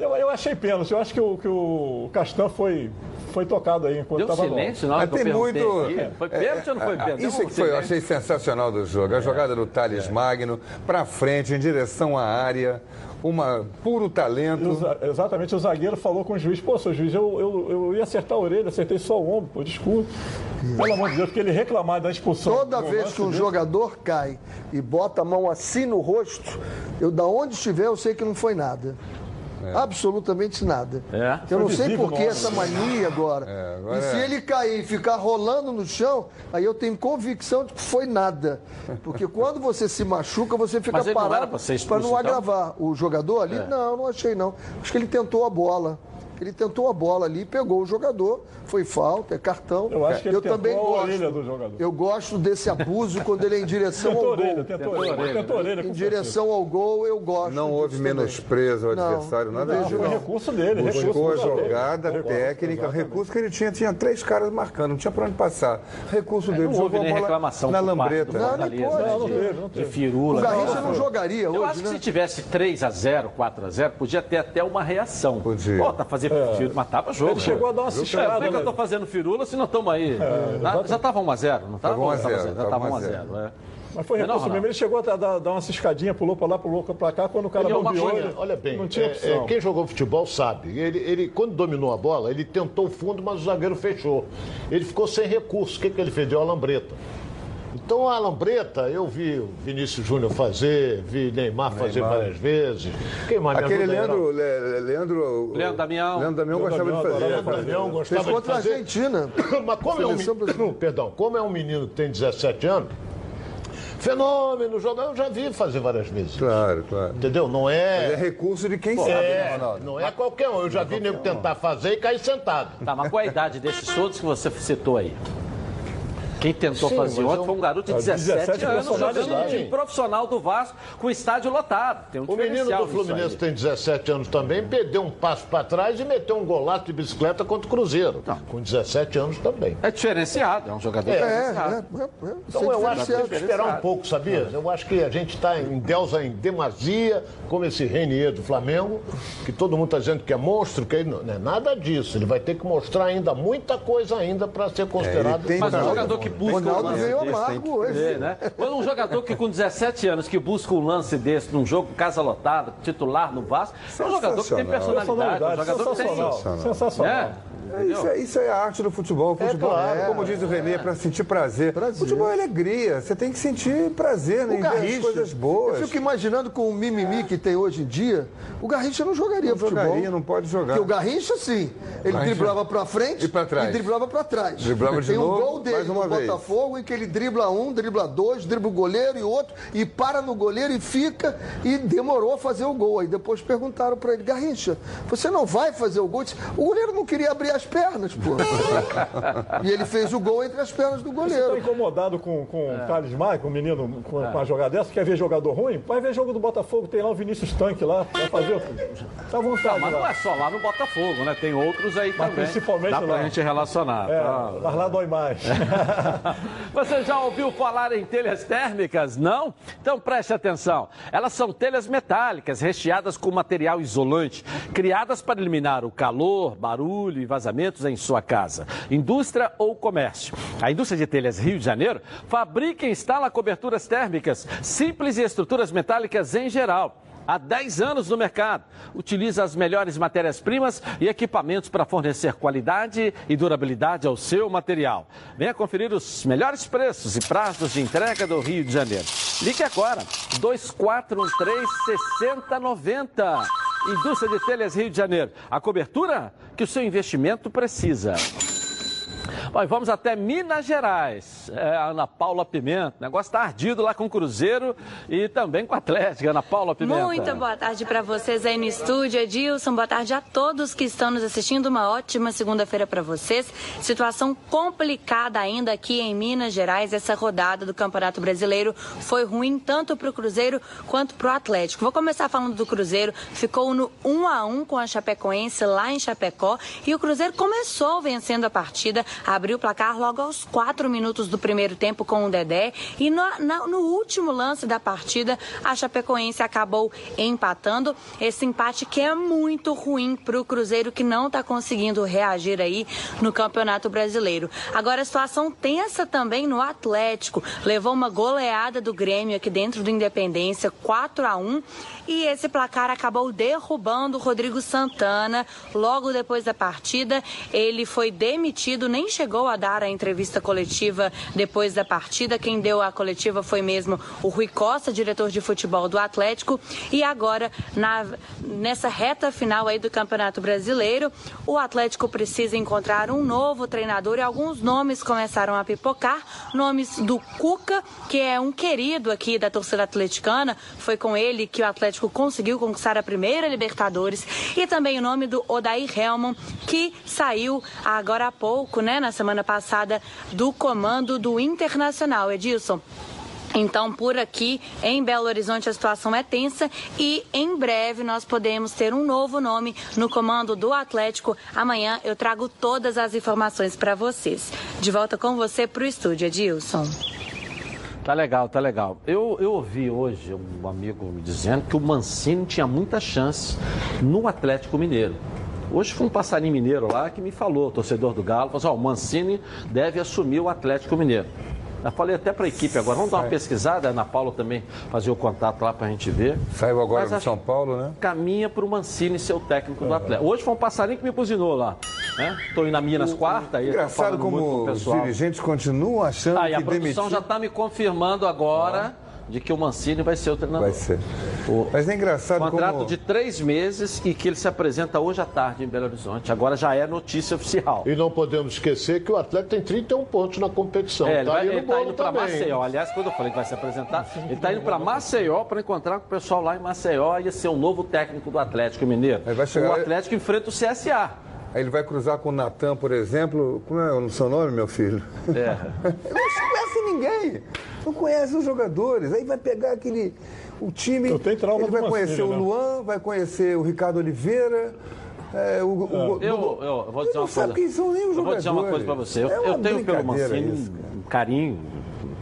Eu, eu achei pênalti. Eu acho que o, que o Castan foi, foi tocado aí enquanto estava
silêncio
Mas
eu
tem muito.
aqui. Foi pênalti ou não foi
É, é,
pênalti?
Isso é que foi, eu achei sensacional do jogo. A jogada do Thales Magno, pra frente, em direção à área. Uma puro
o
talento.
exatamente, o zagueiro falou com o juiz, pô, seu juiz, eu, eu, eu ia acertar a orelha, acertei só o ombro, pô, desculpa. Pelo amor de Deus, porque ele reclamar da expulsão.
Toda vez que um
desse-
jogador cai e bota a mão assim no rosto, eu da onde estiver, eu sei que não foi nada. Absolutamente nada.
É.
Eu não sei por que essa mania agora.
É, agora
e se
é.
ele cair e ficar rolando no chão, aí eu tenho convicção de que foi nada. Porque quando você se machuca, você fica parado para não
então?
agravar. O jogador ali, não, não achei não. Acho que ele tentou a bola. Ele tentou a bola ali, pegou o jogador, foi falta, é cartão.
Eu acho que ele tentou
também
a
gosto.
orelha do jogador.
Eu gosto desse abuso *laughs* quando ele é em direção
Tentou
ao
a orelha,
gol.
tentou a orelha, tentou a orelha.
Em direção ao gol, eu gosto.
Não houve menosprezo ao adversário, nada
não
disso.
Foi recurso dele, recurso
Buscou a jogada técnica,
exatamente.
recurso que ele tinha, tinha três caras marcando, não tinha pra onde passar. Recurso dele,
Não houve
jogou a
nem
bola
reclamação
na lambreta.
Não, pode.
Não, não
de-
teve, não
de firula.
O Garrincha não jogaria
Eu
hoje,
acho que
né?
se tivesse 3x0, 4x0, podia ter até uma reação.
Podia.
Pô, tá fazendo firula, mas tava jogo.
Ele chegou a dar uma
É, por
ciscada,
que eu
né?
tô fazendo firula se não estamos aí? Ah, já tava 1x0, não tava?
Tava 1 a 0,
Já
tava
tava
1 a
1x0, é.
Mas foi recurso mesmo. Ele chegou a dar, dar uma ciscadinha, pulou pra lá, pulou pra cá. Quando o cara
Ele é
bombeou, ele
Olha bem,
não tinha
é-
opção.
é, quem jogou futebol sabe. Ele, ele, quando dominou a bola, ele tentou o fundo, mas o zagueiro fechou. Ele ficou sem recurso. O que, que ele fez? Deu a lambreta. Então a lambreta, eu vi o Vinícius Júnior fazer, vi Neymar, fazer várias vezes. Quem mais
Aquele Leandro, Le- Leandro,
Leandro Damião.
Leandro Damião
Leandro
gostava de fazer.
Leandro Damião
Fez
gostava de
contra a. Argentina. *coughs*
Mas como é, um, *coughs* perdão, como é um menino que tem 17 anos, fenômeno, jogador, eu já vi fazer várias vezes.
Claro, claro.
Entendeu? Não
Mas é
é.
recurso de quem sabe, né,
É,
Ronaldo?
não é qualquer um. Eu já vi nego tentar fazer e cair sentado.
Tá, mas qual a idade desses todos que você citou aí? Quem tentou
Sim,
fazer ontem
eu-
foi um garoto de
Ah,
17,
17
anos, jogando time profissional do Vasco, com estádio lotado. Tem um
O menino do Fluminense tem 17 anos também, perdeu um passo para trás e meteu um golaço de bicicleta contra o Cruzeiro. Com 17 anos também.
É diferenciado, é um jogador
É,
diferenciado.
é, é, é.
Então eu acho que tem que
diferenciado.
esperar um pouco, sabia? Eu acho que a gente está em Delza em demasia, como esse Renier do Flamengo, que todo mundo está dizendo que é monstro, que não não é nada disso. Ele vai ter que mostrar ainda muita coisa ainda para ser considerado.
tem-
Mas um jogador que busca
Ronaldo
um lance
veio
desse,
amargo
tem que
hoje.
ver, né? Quando um jogador que com 17 anos que busca um lance desse num jogo casa lotada, titular no Vasco, é um jogador que tem personalidade, é um jogador que tem
sensacional. Sensacional.
É,
É, isso, é, isso é a arte do futebol. O futebol,
claro.
como diz o Renê, é para sentir prazer.
Prazer.
Futebol é alegria. Você tem que sentir prazer né,
O
em ver as
Garrincha,
coisas boas.
eu fico imaginando com o mimimi que tem hoje em dia, o Garrincha não jogaria
Não
futebol.
jogaria, não pode jogar.
Porque o Garrincha, sim, ele
Garrincha-
driblava pra frente
E pra trás.
e driblava pra trás.
Driblava de
tem
novo,
um gol dele
mais uma
no
vez.
Botafogo em que ele dribla um, dribla dois, dribla o goleiro e outro, e para no goleiro e fica, e demorou a fazer o gol. Aí depois perguntaram pra ele, Garrincha, você não vai fazer o gol? Disse, O goleiro não queria abrir as pernas, pô. *laughs* e ele fez o gol entre as pernas do
Você está
goleiro.
incomodado com, com
É.
o Thales Maia, com o menino com, com a jogada dessa? Quer ver jogador ruim? Vai ver jogo do Botafogo, tem lá o Vinícius Tanque lá. Vai fazer. Tá à vontade.
Mas não
lá.
é só lá no Botafogo, né? Tem outros aí também.
principalmente
Dá pra
lá.
gente relacionar.
É,
tá?
mas lá dói mais. *laughs* *laughs*
Você já ouviu falar em telhas térmicas? Não? Então preste atenção. Elas são telhas metálicas recheadas com material isolante, criadas para eliminar o calor, barulho e vazamentos em sua casa, indústria ou comércio. A indústria de telhas Rio de Janeiro fabrica e instala coberturas térmicas simples e estruturas metálicas em geral há 10 anos no mercado. Utiliza as melhores matérias-primas e equipamentos para fornecer qualidade e durabilidade ao seu material. Venha conferir os melhores preços e prazos de entrega do Rio de Janeiro. Ligue agora, 2413-6090. Indústria de Telhas Rio de Janeiro. A cobertura que o seu investimento precisa. Vamos até Minas Gerais. É, Ana Paula Pimenta. O negócio está ardido lá com o Cruzeiro e também com a Atlética. Ana Paula Pimenta.
Muito boa tarde para vocês aí no estúdio. Edilson, boa tarde a todos que estão nos assistindo. Uma ótima segunda-feira para vocês. Situação complicada ainda aqui em Minas Gerais. Essa rodada do Campeonato Brasileiro foi ruim tanto para o Cruzeiro quanto para o Atlético. Vou começar falando do Cruzeiro. Ficou no 1 a 1 com a Chapecoense lá em Chapecó e o Cruzeiro começou vencendo a partida abriu o placar logo aos quatro minutos do primeiro tempo com o Dedé. E no, no último lance da partida, a Chapecoense acabou empatando. Esse empate que é muito ruim para o Cruzeiro, que não está conseguindo reagir aí no Campeonato Brasileiro. Agora a situação tensa também no Atlético. Levou uma goleada do Grêmio aqui dentro do Independência, 4 a 1 e esse placar acabou derrubando o Rodrigo Santana. Logo depois da partida, ele foi demitido, nem chegou a dar a entrevista coletiva depois da partida. Quem deu a coletiva foi mesmo o Rui Costa, diretor de futebol do Atlético. E agora, na, nessa reta final aí do Campeonato Brasileiro, o Atlético precisa encontrar um novo treinador e alguns nomes começaram a pipocar. Nomes do Cuca, que é um querido aqui da torcida atleticana. Foi com ele que o Atlético conseguiu conquistar a primeira Libertadores. E também o nome do Odair Helman, que saiu agora há pouco, né, na semana passada, do comando do Internacional. Edilson. Então, por aqui em Belo Horizonte a situação é tensa e em breve nós podemos ter um novo nome no comando do Atlético. Amanhã eu trago todas as informações para vocês. De volta com você para o estúdio, Edilson.
Tá legal, tá legal. Eu, eu ouvi hoje um amigo me dizendo que o Mancini tinha muita chance no Atlético Mineiro. Hoje foi um passarinho mineiro lá que me falou, torcedor do Galo, falou assim, ó, o Mancini deve assumir o Atlético Mineiro. Eu falei até para a equipe agora, vamos dar uma pesquisada, a Ana Paula também fazer o contato lá para a gente ver.
Saiu agora
Mas
do São Paulo, né?
Caminha para o Mancini ser o técnico do Atlético. Hoje foi um passarinho que me buzinou lá. Estou indo na Minas quarta. aí
Engraçado
com
como
o
os dirigentes continuam achando
Ah, e a
que
produção
demitir...
já está me confirmando agora de que o Mancini vai ser o treinador.
Vai ser.
O
Mas é engraçado
contrato
como...
de três meses e que ele se apresenta hoje à tarde em Belo Horizonte. Agora já é notícia oficial.
E não podemos esquecer que o atleta tem 31 pontos na competição.
É, ele
tá aí no
ele tá indo para. Maceió. Aliás, quando eu falei que vai se apresentar, ele está indo para Maceió para encontrar com o pessoal lá em Maceió e ser o novo técnico do Atlético Mineiro.
chegar-
O Atlético enfrenta o CSA.
Aí ele vai cruzar com o Natan, por exemplo. Como é o seu nome, meu filho?
É. *laughs*
Não conhece ninguém. Não conhece os jogadores. Aí vai pegar aquele. O time.
Eu tenho trauma
ele vai conhecer o
né?
Luan, vai conhecer o Ricardo Oliveira. é, o, o-
Eu,
o-
eu, eu vou dizer
não
uma
sabe
coisa.
quem são nem os
eu vou dizer uma coisa para você. Eu,
É
eu tenho pelo Mancini
isso,
um carinho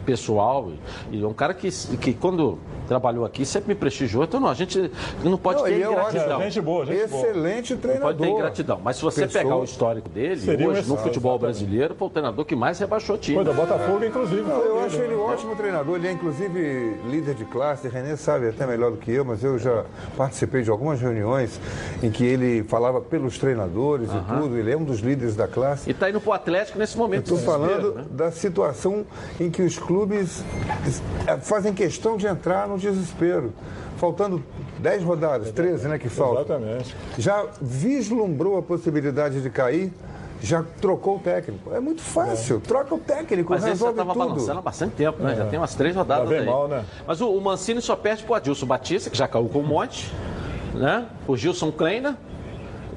pessoal e, e é um cara que, que quando trabalhou aqui sempre me prestigiou. Então não, a gente não pode
Não,
ter
ele é
ingratidão.
ótimo. Gente boa, gente boa. Excelente
Não
treinador.
pode ter ingratidão. Mas se você
Pessoa-
pegar o histórico dele,
Seria
hoje no futebol
exatamente.
brasileiro, foi o treinador que mais rebaixou time.
Foi do Botafogo, inclusive.
Não, eu acho
né?
ele um ótimo treinador. Ele é, inclusive, líder de classe. René sabe até melhor do que eu, mas eu já participei de algumas reuniões em que ele falava pelos treinadores e tudo. Ele é um dos líderes da classe.
E está indo para o Atlético nesse momento.
Estou falando
né?
da situação em que os clubes fazem questão de entrar no desespero. Faltando 10 rodadas, 13, né, que faltam.
Exatamente.
Já vislumbrou a possibilidade de cair, já trocou o técnico. É muito fácil, troca o técnico,
Mas esse já
resolve
estava
tudo.
balançando há bastante tempo, né? Já tem umas três rodadas
Já vem
aí.
mal, né?
Mas o, o Mancini só perde pro Adilson Batista, que já caiu com um monte, né? O Gilson Kleina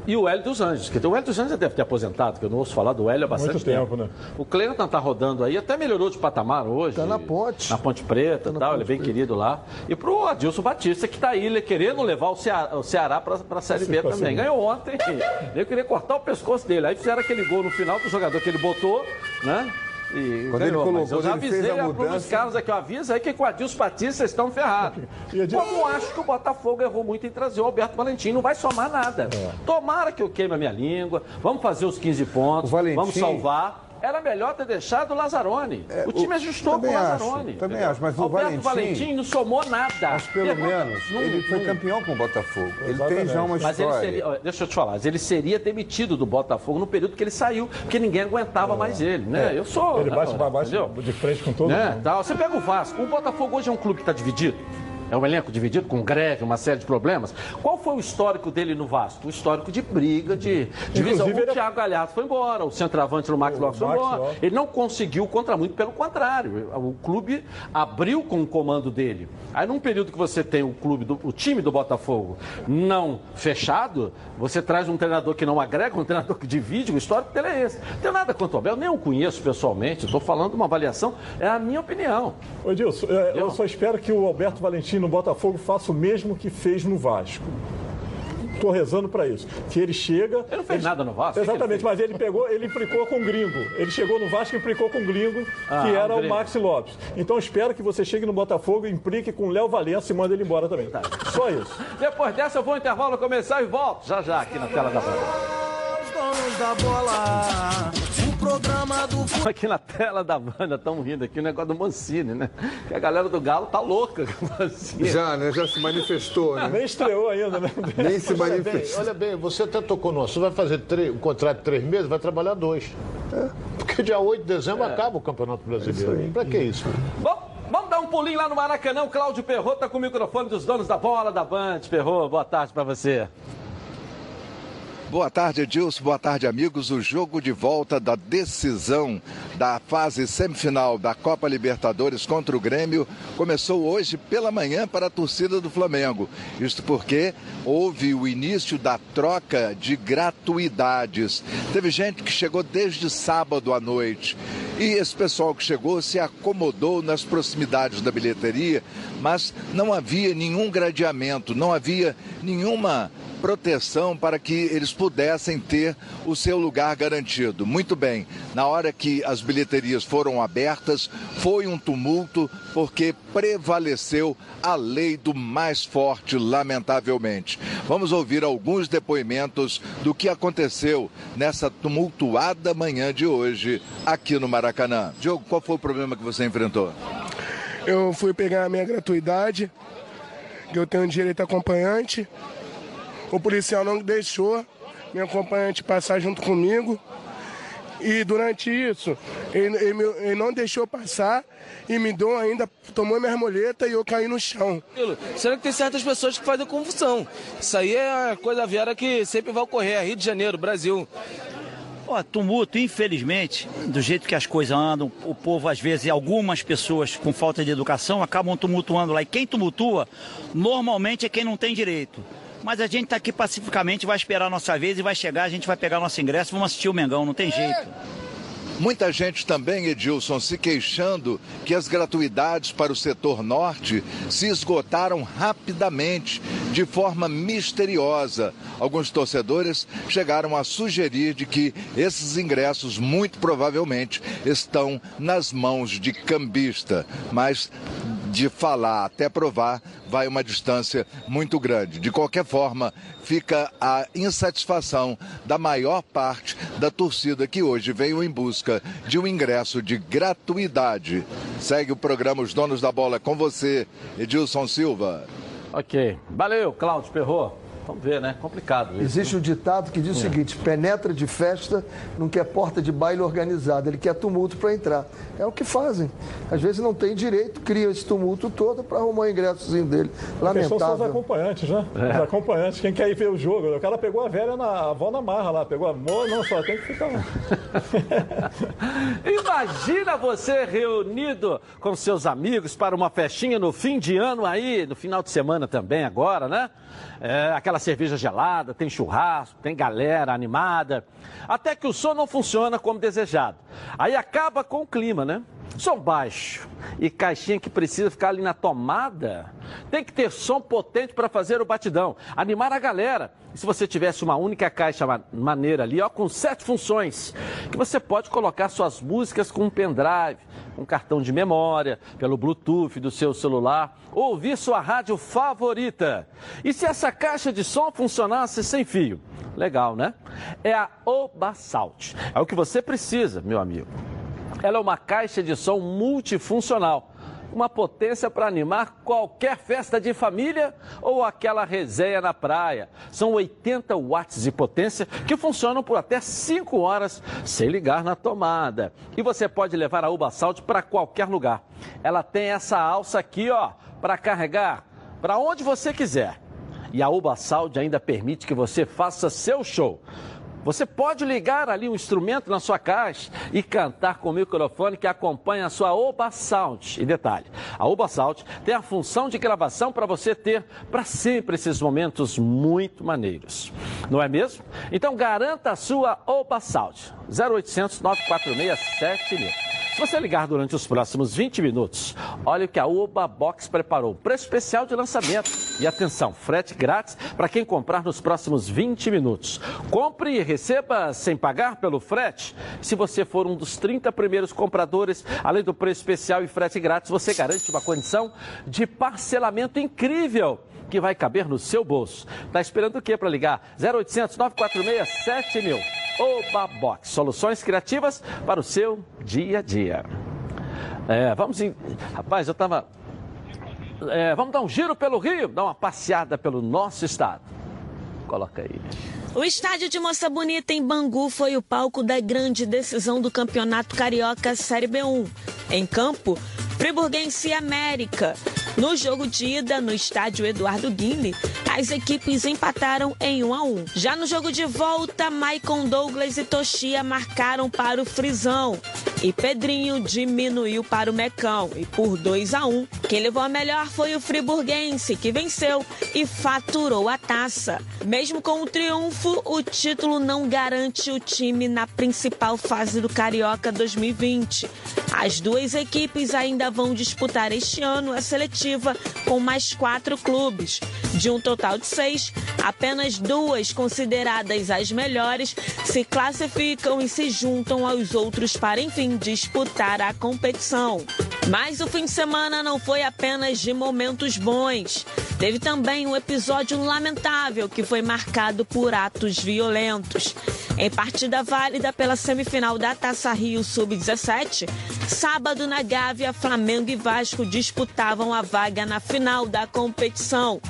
e o Hélio dos Anjos. Que o Hélio dos Anjos já deve ter aposentado, que eu não ouço falar do Hélio há bastante
Muito tempo, né?
O Kleina tá, tá rodando aí, até melhorou de patamar hoje.
Tá na ponte.
Na Ponte Preta e
na
tal, ele é
Ponte
bem
Preta.
querido lá. E pro Adilson Batista, que tá aí ele querendo levar o Ceará, o Ceará pra, pra Série B também.
sim.
Ganhou ontem. Eu queria cortar o pescoço dele. Aí fizeram aquele gol no final do jogador que ele botou, né? E
Quando ele colocou,
eu já avisei
a mudança-
Carlos aqui, eu aviso aí que com a Dilson Patrícia vocês estão ferrados. *laughs* Como acho que o Botafogo errou muito em trazer o Alberto Valentim, não vai somar nada. Tomara que eu queime a minha língua, vamos fazer os 15 pontos,
Valentim-
vamos salvar. Era melhor ter deixado o Lazzaroni. o time ajustou com o
também acho,
Lazzaroni.
também
entendeu?
acho, mas o
Alberto
Valentim-
não somou nada.
Mas pelo
Errou-
menos
não-
ele foi
não-
campeão com o Botafogo. Ele tem já uma
mas ele
história.
seria, deixa eu te falar, ele seria demitido do Botafogo no período que ele saiu, porque ninguém aguentava mais ele, né?
É.
Eu sou.
Ele bate,
não,
bate
entendeu?
de frente com todo
Né?
mundo.
Tá, Você pega o Vasco. O Botafogo hoje é um clube que está dividido. É um elenco dividido com greve, uma série de problemas. Qual foi o histórico dele no Vasco? O histórico de briga, de divisão. O
ele-
Thiago Galhardo foi embora, o centroavante no Max Lopes foi embora.
Lopes.
Ele não conseguiu contra muito, pelo contrário. O clube abriu com o comando dele. Aí num período que você tem o clube, do, o time do Botafogo não fechado, você traz um treinador que não agrega, um treinador que divide, o histórico dele é esse. Não tem nada contra o Abel, nem o conheço pessoalmente, estou falando de uma avaliação, é a minha opinião.
Ô, Dilson, é, eu só espero que o Alberto Valentim no Botafogo faça o mesmo que fez no Vasco. Tô rezando para isso. Que ele chega. Ele
não fez nada no Vasco? Que ele
Exatamente, mas ele pegou, ele implicou com o gringo. Ele chegou no Vasco e implicou com o gringo,
Ah,
que era
o
o. Maxi Lopes. Então espero que você chegue no Botafogo e implique com o Léo Valença e manda ele embora também. Só isso.
Depois dessa eu vou ao intervalo começar e volto já já aqui na tela da bola.
Os donos da bola, programa do
Aqui na tela da banda, estamos rindo aqui o negócio do Mancini, né? Que a galera do Galo tá louca com o Mancini.
Já, né? Já se manifestou, né?
Nem estreou ainda, né? *laughs*
Nem se
Olha bem,
manifestou.
olha bem, você até tocou no assunto, vai fazer três- um contrato de três meses, vai trabalhar dois. Porque dia 8 de dezembro acaba o Campeonato Brasileiro. Pra que isso?
Bom, vamos dar um pulinho lá no Maracanã. O Cláudio Perrot tá com o microfone dos donos da bola da Band. Perrot, boa tarde pra você.
Boa tarde, Edilson. Boa tarde, amigos. O jogo de volta da decisão da fase semifinal da Copa Libertadores contra o Grêmio começou hoje pela manhã para a torcida do Flamengo. Isto porque houve o início da troca de gratuidades. Teve gente que chegou desde sábado à noite. E esse pessoal que chegou se acomodou nas proximidades da bilheteria, mas não havia nenhum gradeamento, não havia nenhuma proteção para que eles pudessem ter o seu lugar garantido. Muito bem, na hora que as bilheterias foram abertas, foi um tumulto porque prevaleceu a lei do mais forte, lamentavelmente. Vamos ouvir alguns depoimentos do que aconteceu nessa tumultuada manhã de hoje aqui no Maracanã. Diogo, qual foi o problema que você enfrentou?
Eu fui pegar a minha gratuidade, que eu tenho direito a acompanhante. O policial não deixou minha acompanhante passar junto comigo. E durante isso, ele, ele ele não deixou passar e me deu ainda, tomou minha moleta e eu caí no chão.
Será que tem certas pessoas que fazem confusão? Isso aí é coisa vera que sempre vai ocorrer. É Rio de Janeiro, Brasil.
Ó, tumulto, infelizmente, do jeito que as coisas andam, o povo, às vezes, algumas pessoas com falta de educação acabam tumultuando lá. E quem tumultua, normalmente é quem não tem direito. Mas a gente está aqui pacificamente, vai esperar a nossa vez e vai chegar, a gente vai pegar nosso ingresso, vamos assistir o Mengão, não tem jeito.
Muita gente também, Edilson, se queixando que as gratuidades para o setor norte se esgotaram rapidamente, de forma misteriosa. Alguns torcedores chegaram a sugerir de que esses ingressos, muito provavelmente, estão nas mãos de cambista. Mas de falar até provar vai uma distância muito grande. De qualquer forma, fica a insatisfação da maior parte da torcida que hoje veio em busca de um ingresso de gratuidade. Segue o programa Os Donos da Bola com você, Edilson Silva.
Ok. Valeu, Cláudio Perrot. Vamos ver, né? Complicado isso.
Existe um ditado que diz o
É.
seguinte: penetra de festa, não quer porta de baile organizada, ele quer tumulto para entrar. É o que fazem. Às vezes não tem direito, cria esse tumulto todo para arrumar o ingressozinho dele.
Questão são os
Lamentável.
acompanhantes, né?
É.
Os acompanhantes, quem quer ir ver o jogo. O cara pegou a velha na a avó na marra lá, pegou a mão, não, só tem que ficar lá. *laughs*
Imagina você reunido com seus amigos para uma festinha no fim de ano aí, no final de semana também agora, né? É, aquela cerveja gelada, tem churrasco, tem galera animada. Até que o som não funciona como desejado. Aí acaba com o clima, né? Som baixo e caixinha que precisa ficar ali na tomada. Tem que ter som potente para fazer o batidão, animar a galera. E se você tivesse uma única caixa ma- maneira ali, ó, com sete funções, que você pode colocar suas músicas com um pendrive, um cartão de memória, pelo Bluetooth do seu celular, ou ouvir sua rádio favorita. E se essa caixa de som funcionasse sem fio? Legal, né? É a Obasalt. É o que você precisa, meu amigo. Ela é uma caixa de som multifuncional. Uma potência para animar qualquer festa de família ou aquela resenha na praia. São 80 watts de potência que funcionam por até 5 horas sem ligar na tomada. E você pode levar a Uba para qualquer lugar. Ela tem essa alça aqui, ó, para carregar para onde você quiser. E a Uba Sound ainda permite que você faça seu show. Você pode ligar ali um instrumento na sua caixa e cantar com o microfone que acompanha a sua Oba Sound. E detalhe, a Oba Sound tem a função de gravação para você ter para sempre esses momentos muito maneiros. Não é mesmo? Então garanta a sua Oba Sound. 0800 946 7000. Se você ligar durante os próximos 20 minutos, olha o que a Oba Box preparou. Preço especial de lançamento. E atenção, frete grátis para quem comprar nos próximos 20 minutos. Compre e receba sem pagar pelo frete. Se você for um dos 30 primeiros compradores, além do preço especial e frete grátis, você garante uma condição de parcelamento incrível que vai caber no seu bolso. Tá esperando o quê para ligar? 0800 946 7000. Oba Box, soluções criativas para o seu dia a dia. É, vamos em... Rapaz, eu tava. É, vamos dar um giro pelo Rio, dar uma passeada pelo nosso estado. Coloca aí.
O estádio de Moça Bonita em Bangu foi o palco da grande decisão do Campeonato Carioca Série B1. Em campo, Friburguense e América. No jogo de ida, no estádio Eduardo Guinle, as equipes empataram em 1 a 1. Já no jogo de volta, Maicon Douglas e Toshia marcaram para o Frisão. E Pedrinho diminuiu para o Mecão. E por 2 a 1, quem levou a melhor foi o Friburguense, que venceu e faturou a taça. Mesmo com o triunfo, o título não garante o time na principal fase do Carioca 2020. As duas equipes ainda vão disputar este ano a seletiva com mais quatro clubes. De um total de seis, apenas duas consideradas as melhores se classificam e se juntam aos outros para, enfim, disputar a competição. Mas o fim de semana não foi apenas de momentos bons. Teve também um episódio lamentável que foi marcado por atos violentos. Em partida válida pela semifinal da Taça Rio Sub-17, sábado na Gávea, Flamengo e Vasco disputavam a vaga na final da competição.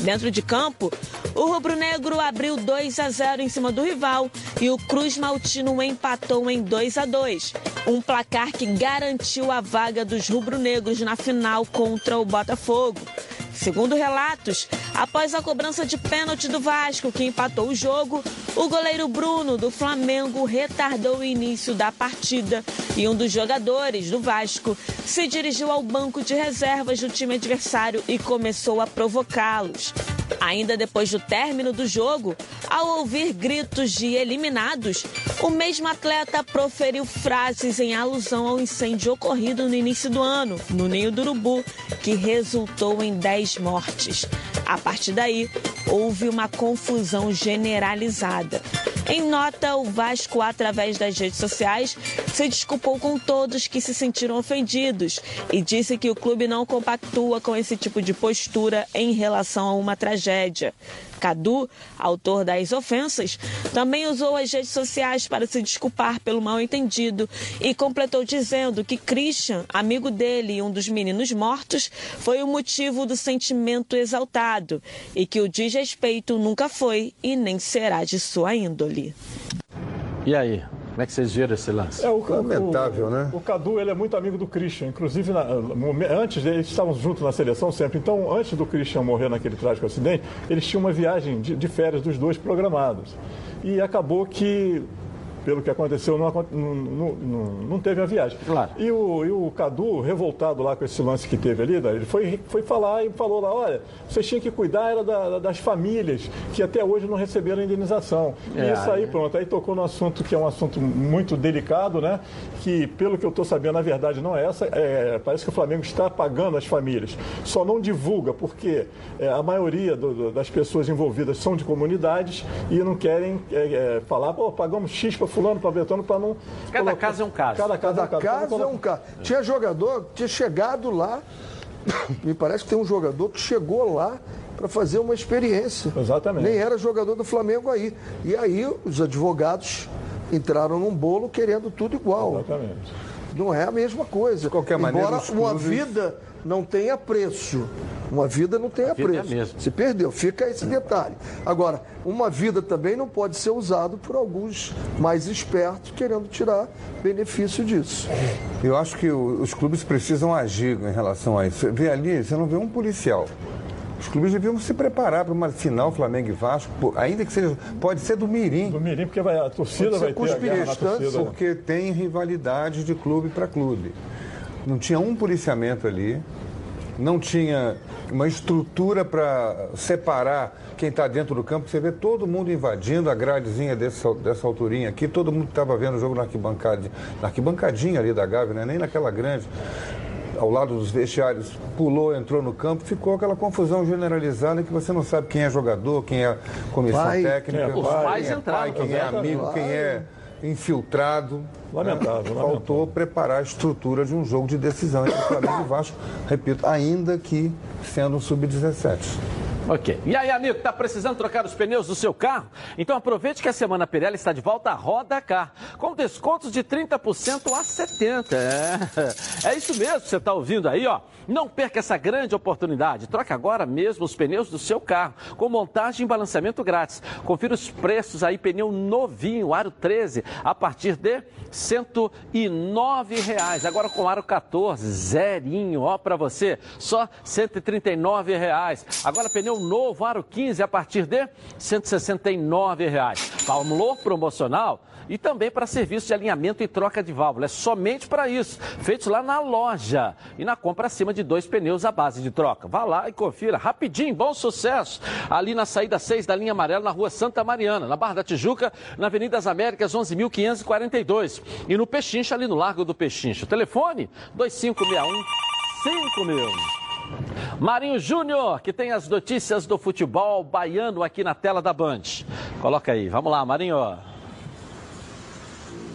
Dentro de campo, o rubro-negro abriu 2 a 0 em cima do rival e o Cruz Maltino empatou em 2 a 2, um placar que garantiu a vaga dos rubro-negros na final contra o Botafogo. Segundo relatos, após a cobrança de pênalti do Vasco, que empatou o jogo, o goleiro Bruno do Flamengo retardou o início da partida e um dos jogadores do Vasco se dirigiu ao banco de reservas do time adversário e começou a provocá-los. Ainda depois do término do jogo, ao ouvir gritos de eliminados, o mesmo atleta proferiu frases em alusão ao incêndio ocorrido no início do ano, no Ninho do Urubu, que resultou em 10 mortes. A partir daí, houve uma confusão generalizada. Em nota, o Vasco, através das redes sociais, se desculpou com todos que se sentiram ofendidos e disse que o clube não compactua com esse tipo de postura em relação a uma tragédia. Cadu, autor das ofensas, também usou as redes sociais para se desculpar pelo mal-entendido e completou dizendo que Christian, amigo dele e um dos meninos mortos, foi o motivo do sentimento exaltado e que o desrespeito nunca foi e nem será de sua índole.
E aí? Como é que vocês viram esse lance?
É, o,
Lamentável,
o,
né?
O Cadu ele é muito amigo do Christian. Inclusive, na- antes eles estavam juntos na seleção sempre. Então, antes do Christian morrer naquele trágico acidente, eles tinham uma viagem de, de férias dos dois programados. E acabou que pelo que aconteceu, não, não, não- não- teve a viagem.
Claro.
E o, e o Cadu, revoltado lá com esse lance que teve ali, né, ele foi, foi falar e falou lá, olha, vocês tinham que cuidar era da- das famílias que até hoje não receberam a indenização.
É,
e isso aí,
aí-
pronto, aí tocou no assunto que é um assunto muito delicado, né? Que, pelo que eu estou sabendo, na verdade não é essa. É, parece que o Flamengo está pagando as famílias. Só não divulga, porque é, a maioria do- do- das pessoas envolvidas são de comunidades e não querem é, é, falar, pô, pagamos X para fulano, para Betano, para não...
Cada
colocar-
caso é um caso.
Cada caso é um
Cada
caso.
caso é um caso. Tinha jogador que tinha chegado lá, *coughs* me parece que tem um jogador que chegou lá para fazer uma experiência.
Exatamente.
Nem era jogador do Flamengo aí. E aí os advogados entraram num bolo querendo tudo igual.
Exatamente.
Não é a mesma coisa. De
qualquer maneira,
Embora
os
uma
clubes-
vida não tenha preço. Uma vida não tenha
vida é a
preço.
mesma.
Se perdeu, fica esse detalhe. Agora, uma vida também não pode ser usado por alguns mais espertos querendo tirar benefício disso.
Eu acho que os clubes precisam agir em relação a isso. Você vê ali, você não vê um policial. Os clubes deviam se preparar para uma final Flamengo e Vasco, ainda que seja. Pode ser do Mirim.
Do Mirim, porque vai, a torcida
Pode ser
vai ter a guerra na torcida.
porque tem rivalidade de clube para clube. Não tinha um policiamento ali, não tinha uma estrutura para separar quem está dentro do campo. Você vê todo mundo invadindo a gradezinha dessa, dessa alturinha aqui, todo mundo estava vendo o jogo na arquibancada, na arquibancadinha ali da Gávea, né? nem naquela grande. Ao lado dos vestiários, pulou, entrou no campo, ficou aquela confusão generalizada que você não sabe quem é jogador, quem é comissão
Pai.
técnica,
É, os
quem
pais
é
entraram,
pai, quem é amigo, quem é infiltrado.
Lamentável,
né? Faltou preparar a estrutura de um jogo de decisão entre Flamengo e Vasco, repito, ainda que sendo um sub-17.
Ok. E aí, amigo, tá precisando trocar os pneus do seu carro? Então aproveite que a Semana Pirelli está de volta a Roda Car, com descontos de 30% a 70%. É, é isso mesmo que você está ouvindo aí, ó. Não perca essa grande oportunidade. Troque agora mesmo os pneus do seu carro, com montagem e balanceamento grátis. Confira os preços aí, pneu novinho, aro 13, a partir de 109 reais. Agora com aro 14, zerinho, ó, para você, só 139 reais. Agora pneu novo, aro 15, a partir de 169 reais. Valor promocional e também para serviço de alinhamento e troca de válvula. É somente para isso. Feitos lá na loja. E na compra acima de dois pneus à base de troca. Vá lá e confira rapidinho, bom sucesso. Ali na saída 6 da linha amarela, na rua Santa Mariana, na Barra da Tijuca, na Avenida das Américas, 11.542. E no Pechincha, ali no Largo do Pechincha. Telefone 2561 5000. Marinho Júnior, que tem as notícias do futebol baiano aqui na tela da Band. Coloca aí, vamos lá, Marinho.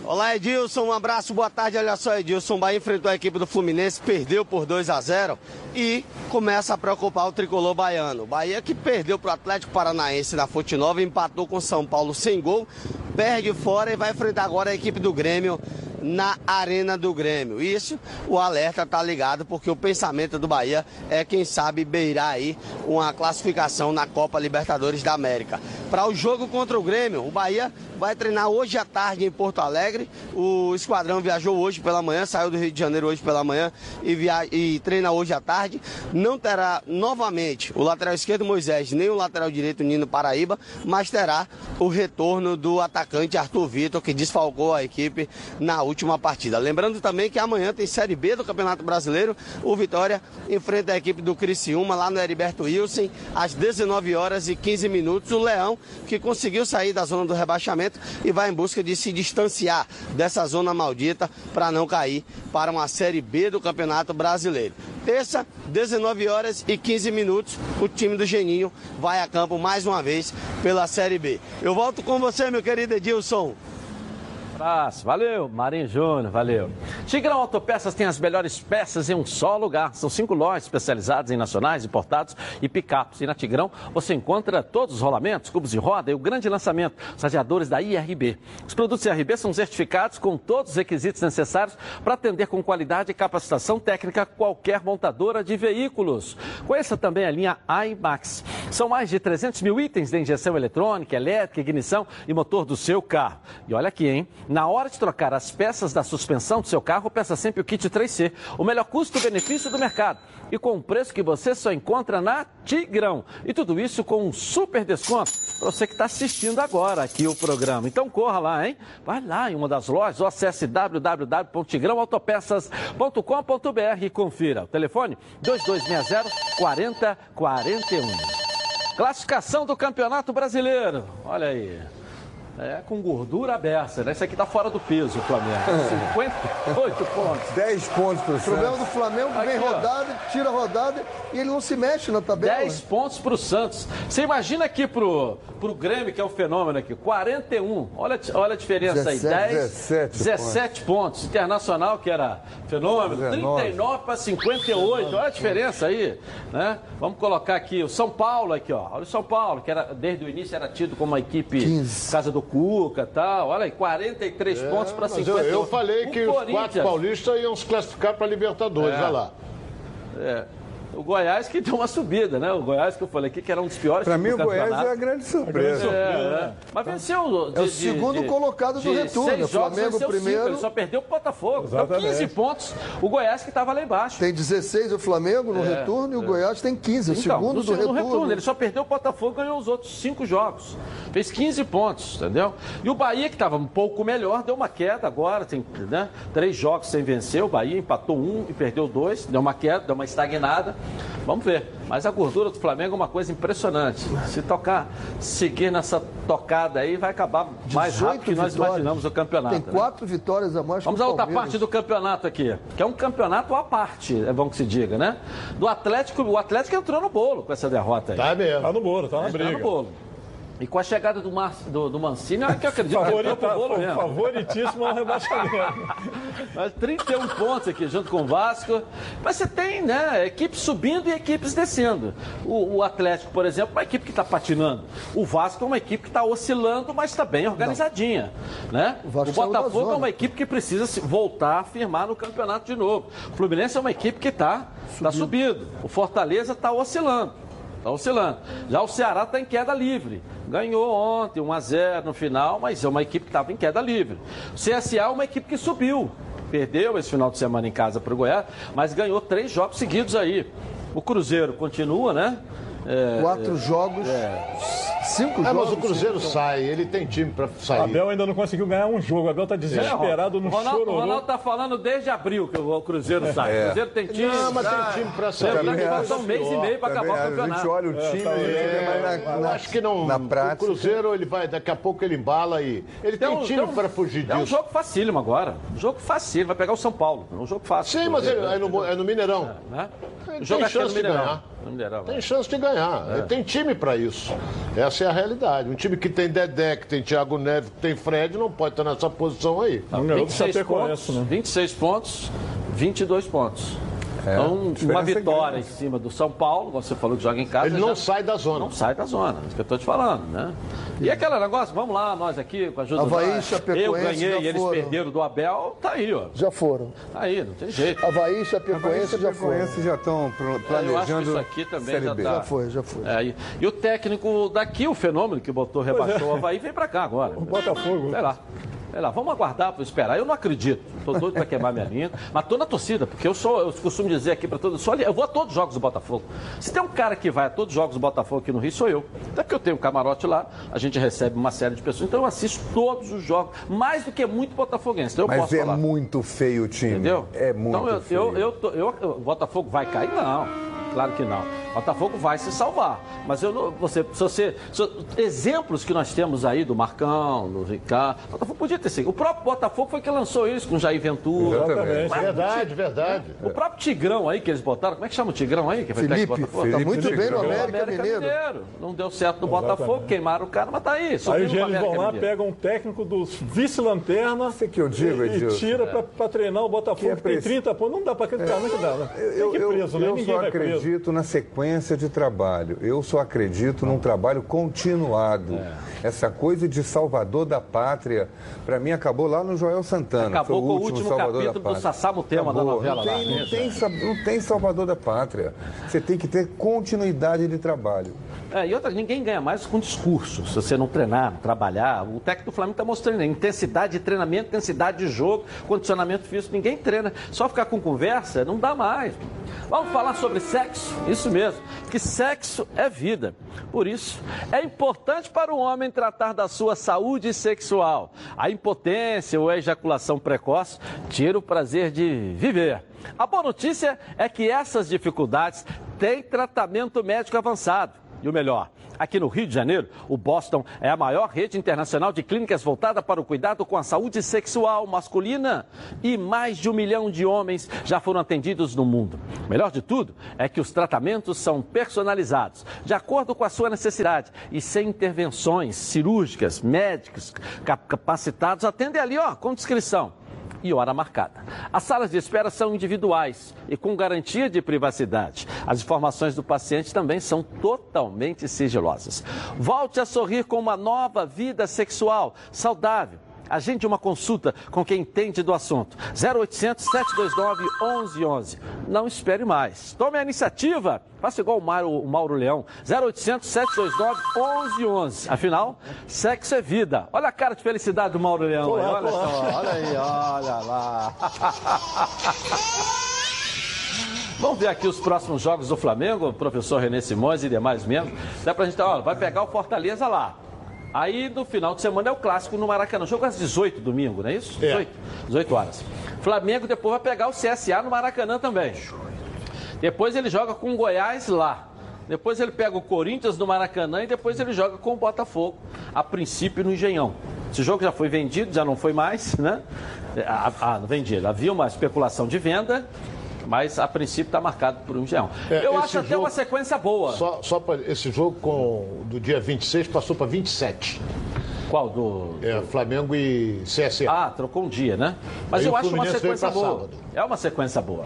Olá, Edilson, um abraço, boa tarde. Olha só, Edilson, Bahia enfrentou a equipe do Fluminense, perdeu por 2 a 0 e começa a preocupar o tricolor baiano. Bahia que perdeu para o Atlético Paranaense na Fonte Nova, empatou com São Paulo sem gol, perde fora e vai enfrentar agora a equipe do Grêmio na Arena do Grêmio. Isso, o alerta tá ligado, porque o pensamento do Bahia é, quem sabe, beirar aí uma classificação na Copa Libertadores da América. Para o jogo contra o Grêmio, o Bahia vai treinar hoje à tarde em Porto Alegre. O esquadrão viajou hoje pela manhã, saiu do Rio de Janeiro hoje pela manhã e, via... e treina hoje à tarde. Não terá novamente o lateral esquerdo Moisés, nem o lateral direito Nino Paraíba, mas terá o retorno do atacante Arthur Vitor, que desfalcou a equipe na última partida. Lembrando também que amanhã tem Série B do Campeonato Brasileiro. O Vitória enfrenta a equipe do Criciúma lá no Heriberto Wilson, às 19 horas e 15 minutos. O Leão, que conseguiu sair da zona do rebaixamento e vai em busca de se distanciar dessa zona maldita para não cair para uma Série B do Campeonato Brasileiro. Terça, 19 horas e 15 minutos, o time do Geninho vai a campo mais uma vez pela Série B. Eu volto com você, meu querido Edilson.
Abraço, valeu, Marinho Júnior, valeu. Tigrão Autopeças tem as melhores peças em um só lugar. São cinco lojas especializadas em nacionais, importados e picapes. E na Tigrão você encontra todos os rolamentos, cubos de roda e o grande lançamento, os radiadores da IRB. Os produtos IRB são certificados com todos os requisitos necessários para atender com qualidade e capacitação técnica qualquer montadora de veículos. Conheça também a linha iMax. São mais de 300 mil itens de injeção eletrônica, elétrica, ignição e motor do seu carro. E olha aqui, hein? Na hora de trocar as peças da suspensão do seu carro, peça sempre o kit 3C, o melhor custo-benefício do mercado. E com um preço que você só encontra na Tigrão. E tudo isso com um super desconto para você que está assistindo agora aqui o programa. Então corra lá, hein? Vai lá em uma das lojas ou acesse www.tigrãoautopeças.com.br e confira. O telefone 2260 4041. Classificação do Campeonato Brasileiro. Olha aí. É, com gordura aberta, né? Esse aqui tá fora do peso, o Flamengo. *laughs* 58 pontos.
10 pontos pro
O problema do Flamengo vem
Aqui, ó.
rodada, tira rodada e ele não se mexe na tabela.
10 pontos pro Santos. Você imagina aqui pro, pro Grêmio, que é o fenômeno aqui, 41. Olha, olha a diferença
17,
aí. 10,
17
17 pontos. Internacional, que era fenômeno,
19.
39 para 58. Olha a diferença aí. Né? Vamos colocar aqui o São Paulo aqui, ó. Olha o São Paulo, que era, desde o início era tido como uma equipe
15.
casa do Cuca e tal. Olha aí, 43 pontos para
É, Mas
58.
eu, eu falei que
O
os quatro paulistas iam se classificar para Libertadores,
É.
olha lá.
É. O Goiás que deu uma subida, né? O Goiás que eu falei aqui que era um dos piores
Pra
times
mim, o Goiás é a grande surpresa.
É, é. Mas venceu. de-
É o segundo
de-
colocado do retorno.
Seis
O
jogos,
Flamengo
venceu cinco,
primeiro.
ele só perdeu pro Botafogo. Então
Exatamente.
15 pontos. O Goiás que estava lá embaixo.
Tem 16 o Flamengo no
É,
retorno e o
é.
Goiás tem 15, o
Então,
segundo
no
do
segundo
retorno.
Ele só perdeu o Botafogo e ganhou os outros cinco jogos. Fez 15 pontos, entendeu? E o Bahia, que estava um pouco melhor, deu uma queda agora. Tem né? três jogos sem vencer. O Bahia empatou um e perdeu dois. Deu uma queda, deu uma estagnada. Vamos ver. Mas a gordura do Flamengo é uma coisa impressionante. Se tocar, seguir nessa tocada aí, vai acabar mais
18
rápido que nós
vitórias.
imaginamos o campeonato.
Tem
né?
quatro vitórias a mais
Vamos
que
à outra parte do campeonato aqui, que é um campeonato à parte, é bom que se diga, né? Do Atlético, o Atlético entrou no bolo com essa derrota aí.
Tá mesmo.
Tá no bolo, tá na
Tá
briga.
no bolo. E com a chegada do, Mar... do, do Mancini, é que eu acredito que pro bolo mesmo.
favoritíssimo ao rebaixamento. *laughs*
Mas 31 pontos aqui junto com o Vasco. Mas você tem, né, equipes subindo e equipes descendo. O, o Atlético, por exemplo, é uma equipe que está patinando. O Vasco é uma equipe que está oscilando, mas está bem organizadinha. Né?
O
O, Botafogo é uma equipe que precisa se voltar a firmar no campeonato de novo. O Fluminense é uma equipe que está tá subindo. O Fortaleza está oscilando. Está oscilando. Já o Ceará está em queda livre. Ganhou ontem 1 a 0 no final, mas é uma equipe que estava em queda livre. O CSA é uma equipe que subiu. Perdeu esse final de semana em casa para o Goiás, mas ganhou três jogos seguidos aí. O Cruzeiro continua, né? É,
Quatro jogos, cinco
É,
jogos.
mas o Cruzeiro
cinco-
sai, ele tem time para sair.
Abel ainda não conseguiu ganhar um jogo. Abel tá desesperado
o
no
Ronaldo, o
chororô.
Ronaldo tá falando desde abril que o Cruzeiro sai.
É.
O Cruzeiro tem time.
Não, mas tem time pra sair.
Lembrando que falta um mês e meio para acabar o
a gente
campeonato.
olha o time, a gente vê mais na,
acho que não.
na prática.
O Cruzeiro, ele vai, daqui a pouco ele embala e. Ele tem,
um-
time
um-
para fugir
É um
disso.
jogo facílimo agora. Um jogo facílimo. Vai pegar o São Paulo. É um jogo fácil.
Sim, mas é, no, é no Mineirão.
Né?
Tem
O jogo acho que é no
chance de ganhar. Tem chance de ganhar.
É.
Ele tem time para isso. Essa é a realidade. Um time que tem Dedé, que tem Thiago Neves, que tem Fred, não pode estar nessa posição aí.
Não ganhou do
26
Chapecoense,
pontos,
né?
26 pontos, 22 pontos. Então, uma
é
vitória
grande.
em cima do São Paulo, você falou que joga em casa.
Ele não
já-
sai da zona.
Não sai da zona, é isso que eu estou te falando, né? E aquele negócio, vamos lá, nós aqui, com a ajuda
Havaí,
do
Chapecoense
Eu ganhei,
já
eles perderam do Abel, tá aí, ó.
Já foram.
Tá aí, não tem jeito.
Havaí, Chapecoense já foram.
Chapecoense já estão
É, Eu acho que
planejando
isso aqui também já tá.
Já foi, já foi.
É, e, e o técnico daqui, o fenômeno que botou, rebaixou o Havaí, vem pra cá agora.
O Botafogo.
Sei lá. Sei lá, vamos aguardar para esperar. Eu não acredito. Tô doido para queimar minha linha. Mas tô na torcida, porque eu sou, eu costumo dizer aqui para todos, ali- eu vou a todos os jogos do Botafogo. Se tem um cara que vai a todos os jogos do Botafogo aqui no Rio, sou eu. Até porque eu tenho um camarote lá, a gente recebe uma série de pessoas. Então eu assisto todos os jogos, mais do que muito botafoguense. Então eu
Mas
posso
é
falar.
muito feio o time.
Entendeu?
É muito
então, eu,
feio.
eu, eu, eu- eu- o Botafogo vai cair? Não. Claro que não. O Botafogo vai se salvar. Mas eu não, você, se você, se- exemplos que nós temos aí do Marcão, do Ricardo, o Botafogo podia ter sido. O próprio Botafogo foi que lançou isso com o Jair Ventura.
Exatamente.
Mas
Verdade, verdade.
O próprio Tigrão aí que eles botaram, como é que chama o Tigrão aí? Que
Felipe,
Botafogo?
tá
Felipe
muito bem no
Tigrão.
América, Mineiro.
Não deu certo no Botafogo,
Exatamente.
queimaram o cara, mas tá aí.
Aí os eles vão
América
lá,
Mineiro.
pegam um técnico do vice-lanterna
que eu digo,
e, e tira pra, pra treinar o Botafogo,
Que é
que tem
preciso.
30 pontos. Não dá pra acreditar, não é que dá, né?
Eu,
tem que ir
eu,
preso, né?
eu
Ninguém
só
vai preso.
Acredito na sequência de trabalho. Eu só acredito num trabalho continuado.
É.
Essa coisa de salvador da pátria, para mim, acabou lá no Joel Santana.
Acabou
Foi
com o
último salvador da
do
pátria.
Sassá Mutema da novela
não tem,
lá.
Não tem, não tem salvador da pátria. Você tem que ter continuidade de trabalho.
É, e outra, ninguém ganha mais com discurso. Se você não treinar, trabalhar, o técnico do Flamengo está mostrando intensidade de treinamento, intensidade de jogo, condicionamento físico, ninguém treina. Só ficar com conversa não dá mais. Vamos falar sobre sexo? Isso mesmo, que sexo é vida. Por isso, é importante para o homem tratar da sua saúde sexual. A impotência ou a ejaculação precoce tira o prazer de viver. A boa notícia é que essas dificuldades têm tratamento médico avançado. E o melhor, aqui no Rio de Janeiro, o Boston é a maior rede internacional de clínicas voltada para o cuidado com a saúde sexual masculina. E mais de um milhão de homens já foram atendidos no mundo. O melhor de tudo é que os tratamentos são personalizados, de acordo com a sua necessidade e sem intervenções cirúrgicas. Médicos cap- capacitados atendem ali, ó, com descrição e hora marcada. As salas de espera são individuais e com garantia de privacidade. As informações do paciente também são totalmente sigilosas. Volte a sorrir com uma nova vida sexual, saudável. Agende uma consulta com quem entende do assunto. 0800 729 1111. Não espere mais. Tome a iniciativa. Faça igual o Mauro, o Mauro Leão. 0800 729 1111. Afinal, sexo é vida. Olha a cara de felicidade do Mauro Leão.
Pô,
aí. Olha
pô.
só. Olha aí, olha lá. *laughs* Vamos ver aqui os próximos jogos do Flamengo, professor René Simões e demais membros. Dá pra gente, ó, vai pegar o Fortaleza lá. Aí no final de semana é o clássico no Maracanã. Jogo às 18 domingo, não é isso? 18, 18 horas. Flamengo depois vai pegar o CSA no Maracanã também. Depois ele joga com o Goiás lá. Depois ele pega o Corinthians no Maracanã e depois ele joga com o Botafogo, a princípio no Engenhão. Esse jogo já foi vendido, já não foi mais, né? Ah, ah, não vendido. Havia uma especulação de venda, mas a princípio está marcado por um Engenhão.
É,
Eu acho até
jogo-
uma sequência boa.
Só, só para esse jogo com, do dia 26 passou para 27.
Qual do,
É, Flamengo e CSA.
Ah, trocou um dia, né? Mas
Aí
eu acho uma sequência boa.
sábado.
É uma sequência boa.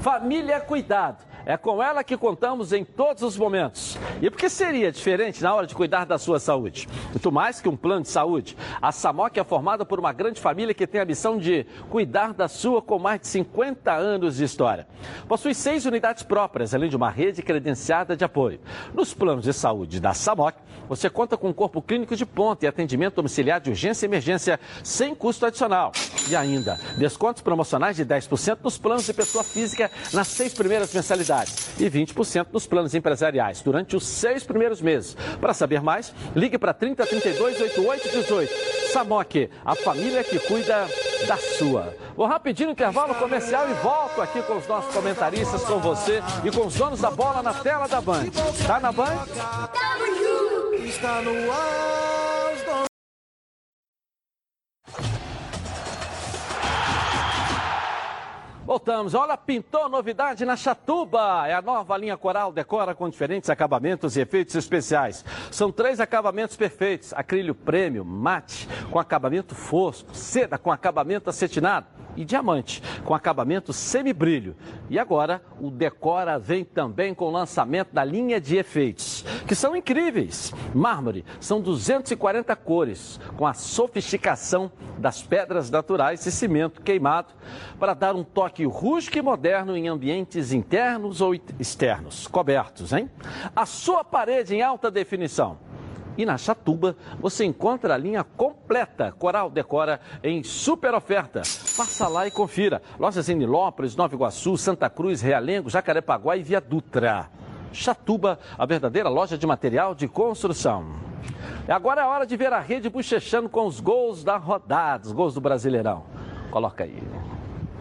Família, cuidado. É com ela que contamos em todos os momentos. E por que seria diferente na hora de cuidar da sua saúde? Muito mais que um plano de saúde. A Samok é formada por uma grande família que tem a missão de cuidar da sua com mais de 50 anos de história. Possui seis unidades próprias, além de uma rede credenciada de apoio. Nos planos de saúde da Samok, você conta com um corpo clínico de ponta e atendimento domiciliar de urgência e emergência sem custo adicional. E ainda, descontos promocionais de 10% nos planos de pessoa física nas seis primeiras mensalidades e 20% nos planos empresariais durante os seis primeiros meses. Para saber mais, ligue para 30 32 88 18. Samok, a família que cuida da sua. Vou rapidinho no intervalo comercial e volto aqui com os nossos comentaristas, com você e com os donos da bola na tela da Band. Tá na Band?
Está no ar,
Voltamos. Olha, pintou novidade na Chatuba. É a nova linha Coral Decora com diferentes acabamentos e efeitos especiais. São três acabamentos perfeitos: acrílio prêmio, mate com acabamento fosco, seda com acabamento acetinado e diamante com acabamento semibrilho. E agora o Decora vem também com o lançamento da linha de efeitos, que são incríveis. Mármore são 240 cores, com a sofisticação das pedras naturais e cimento queimado, para dar um toque rústico e moderno em ambientes internos ou externos, cobertos, hein? A sua parede em alta definição. E na Chatuba você encontra a linha completa Coral Decora em super oferta. Passa lá e confira. Lojas em Nilópolis, Nova Iguaçu, Santa Cruz, Realengo, Jacarepaguá e Via Dutra. Chatuba, a verdadeira loja de material de construção. Agora é hora de ver a rede bochechando com os gols da rodada, os gols do Brasileirão. Coloca aí.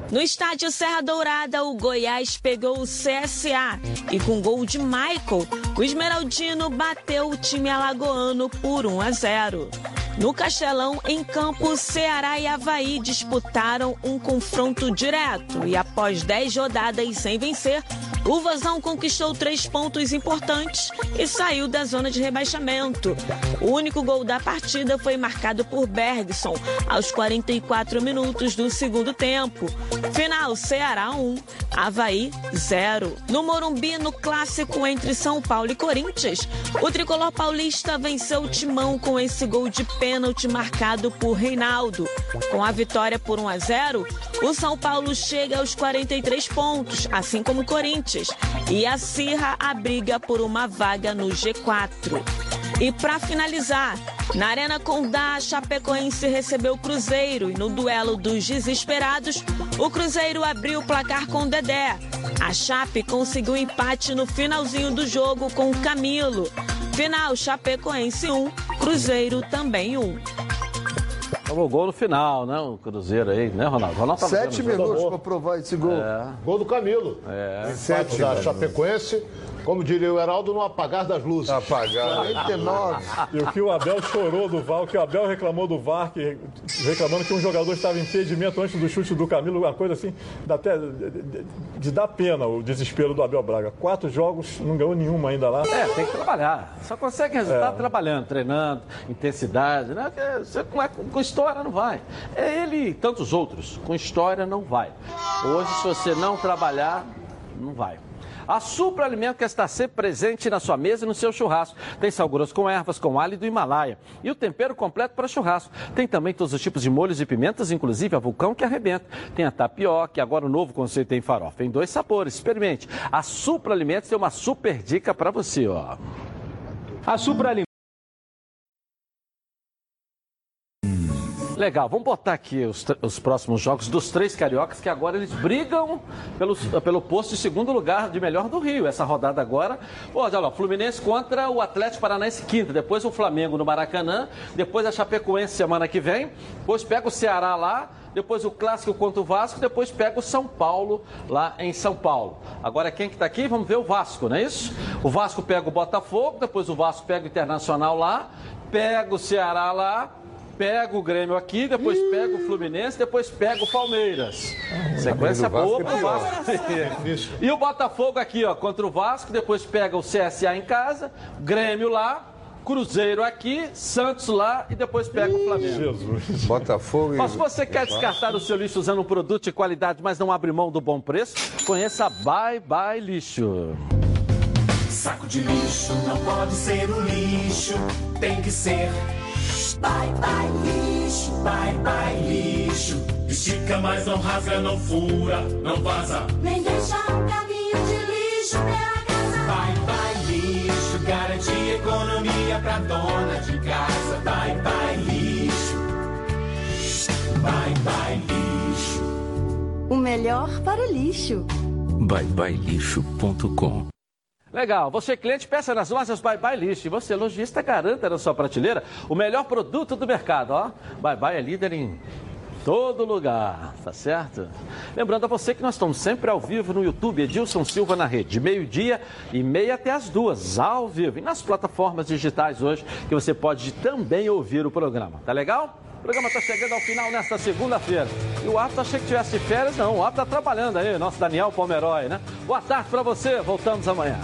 No estádio Serra Dourada, o Goiás pegou o CSA e com gol de Michael, o Esmeraldino bateu o time alagoano por 1 a 0. No Castelão, em campo, Ceará e Havaí disputaram um confronto direto e após 10 rodadas sem vencer, o Vozão conquistou três pontos importantes e saiu da zona de rebaixamento. O único gol da partida foi marcado por Bergson aos 44 minutos do segundo tempo. Final Ceará 1, Havaí 0. No Morumbi, no clássico entre São Paulo e Corinthians, o tricolor paulista venceu o Timão com esse gol de pênalti marcado por Reinaldo. Com a vitória por 1 a 0, o São Paulo chega aos 43 pontos, assim como o Corinthians, e acirra a briga por uma vaga no G4. E para finalizar, na Arena Condá, Chapecoense recebeu o Cruzeiro e no duelo dos desesperados, o Cruzeiro abriu o placar com o Dedé. A Chape conseguiu empate no finalzinho do jogo com o Camilo. Final, Chapecoense 1, Cruzeiro também 1.
Tomou gol no final, né? O Cruzeiro aí, né, Ronaldo? Ronaldo
Sete minutos para provar esse gol.
É.
Gol do Camilo.
É.
Empate da Chapecoense. Como diria o Heraldo, no apagar das luzes.
Apagar.
49.
E o que o Abel chorou do VAR, o que o Abel reclamou do VAR, que, reclamando que um jogador estava em impedimento antes do chute do Camilo, uma coisa assim, dá até de, de- dar pena o desespero do Abel Braga. Quatro jogos, não ganhou nenhuma ainda lá.
É, tem que trabalhar. Só consegue resultado
É.
trabalhando, treinando, intensidade. Né? Você, com, com história não vai. É ele e tantos outros. Com história não vai. Hoje, se você não trabalhar, não vai. A Supra Alimento quer estar sempre presente na sua mesa e no seu churrasco. Tem sal grosso com ervas, com alho do Himalaia. E o tempero completo para churrasco. Tem também todos os tipos de molhos e pimentas, inclusive a vulcão que arrebenta. Tem a tapioca, e agora o novo conceito tem farofa. Em dois sabores. Experimente. A Supra Alimentos tem uma super dica para você, ó.
A Supra Alimentos.
Legal, vamos botar aqui os, os próximos jogos dos três cariocas, que agora eles brigam pelo, pelo posto de segundo lugar de melhor do Rio. Essa rodada agora. Olha lá, Fluminense contra o Atlético Paranaense quinta, depois o Flamengo no Maracanã, depois a Chapecoense semana que vem, depois pega o Ceará lá, depois o Clássico contra o Vasco, depois pega o São Paulo lá em São Paulo. Agora quem que tá aqui? Vamos ver o Vasco, não é isso? O Vasco pega o Botafogo, depois o Vasco pega o Internacional lá, pega o Ceará lá, pega o Grêmio aqui, depois pega o Fluminense, depois pega o Palmeiras. Sequência
o Vasco
boa
é
pro
pior.
Vasco. E o Botafogo aqui, ó, contra o Vasco, depois pega o CSA em casa, Grêmio lá, Cruzeiro aqui, Santos lá e depois pega o Flamengo.
Jesus.
Botafogo e.
Mas se você quer descartar o seu lixo usando um produto de qualidade, mas não abre mão do bom preço, conheça a Bye Bye Lixo.
Saco de lixo não pode ser o lixo, tem que ser. Bye bye lixo, bye bye lixo. Estica, mas não rasga, não fura, não vaza. Nem deixa um caminho de lixo pela casa. Bye bye lixo, garante economia pra dona de casa. Bye bye lixo, bye bye lixo.
O melhor para o lixo.
byebyelixo.com
Legal, você cliente peça nas lojas Bye Bye e você lojista garanta na sua prateleira o melhor produto do mercado, ó. Bye Bye é líder em todo lugar, tá certo? Lembrando a você que nós estamos sempre ao vivo no YouTube, Edilson Silva na rede, de meio-dia e meia até as duas, ao vivo. E nas plataformas digitais hoje, que você pode também ouvir o programa, tá legal? O programa está chegando ao final nesta segunda-feira. E o árbitro achei que tivesse férias, não. O árbitro está trabalhando aí, nosso Daniel Pomeroy, né? Boa tarde para você, voltamos amanhã.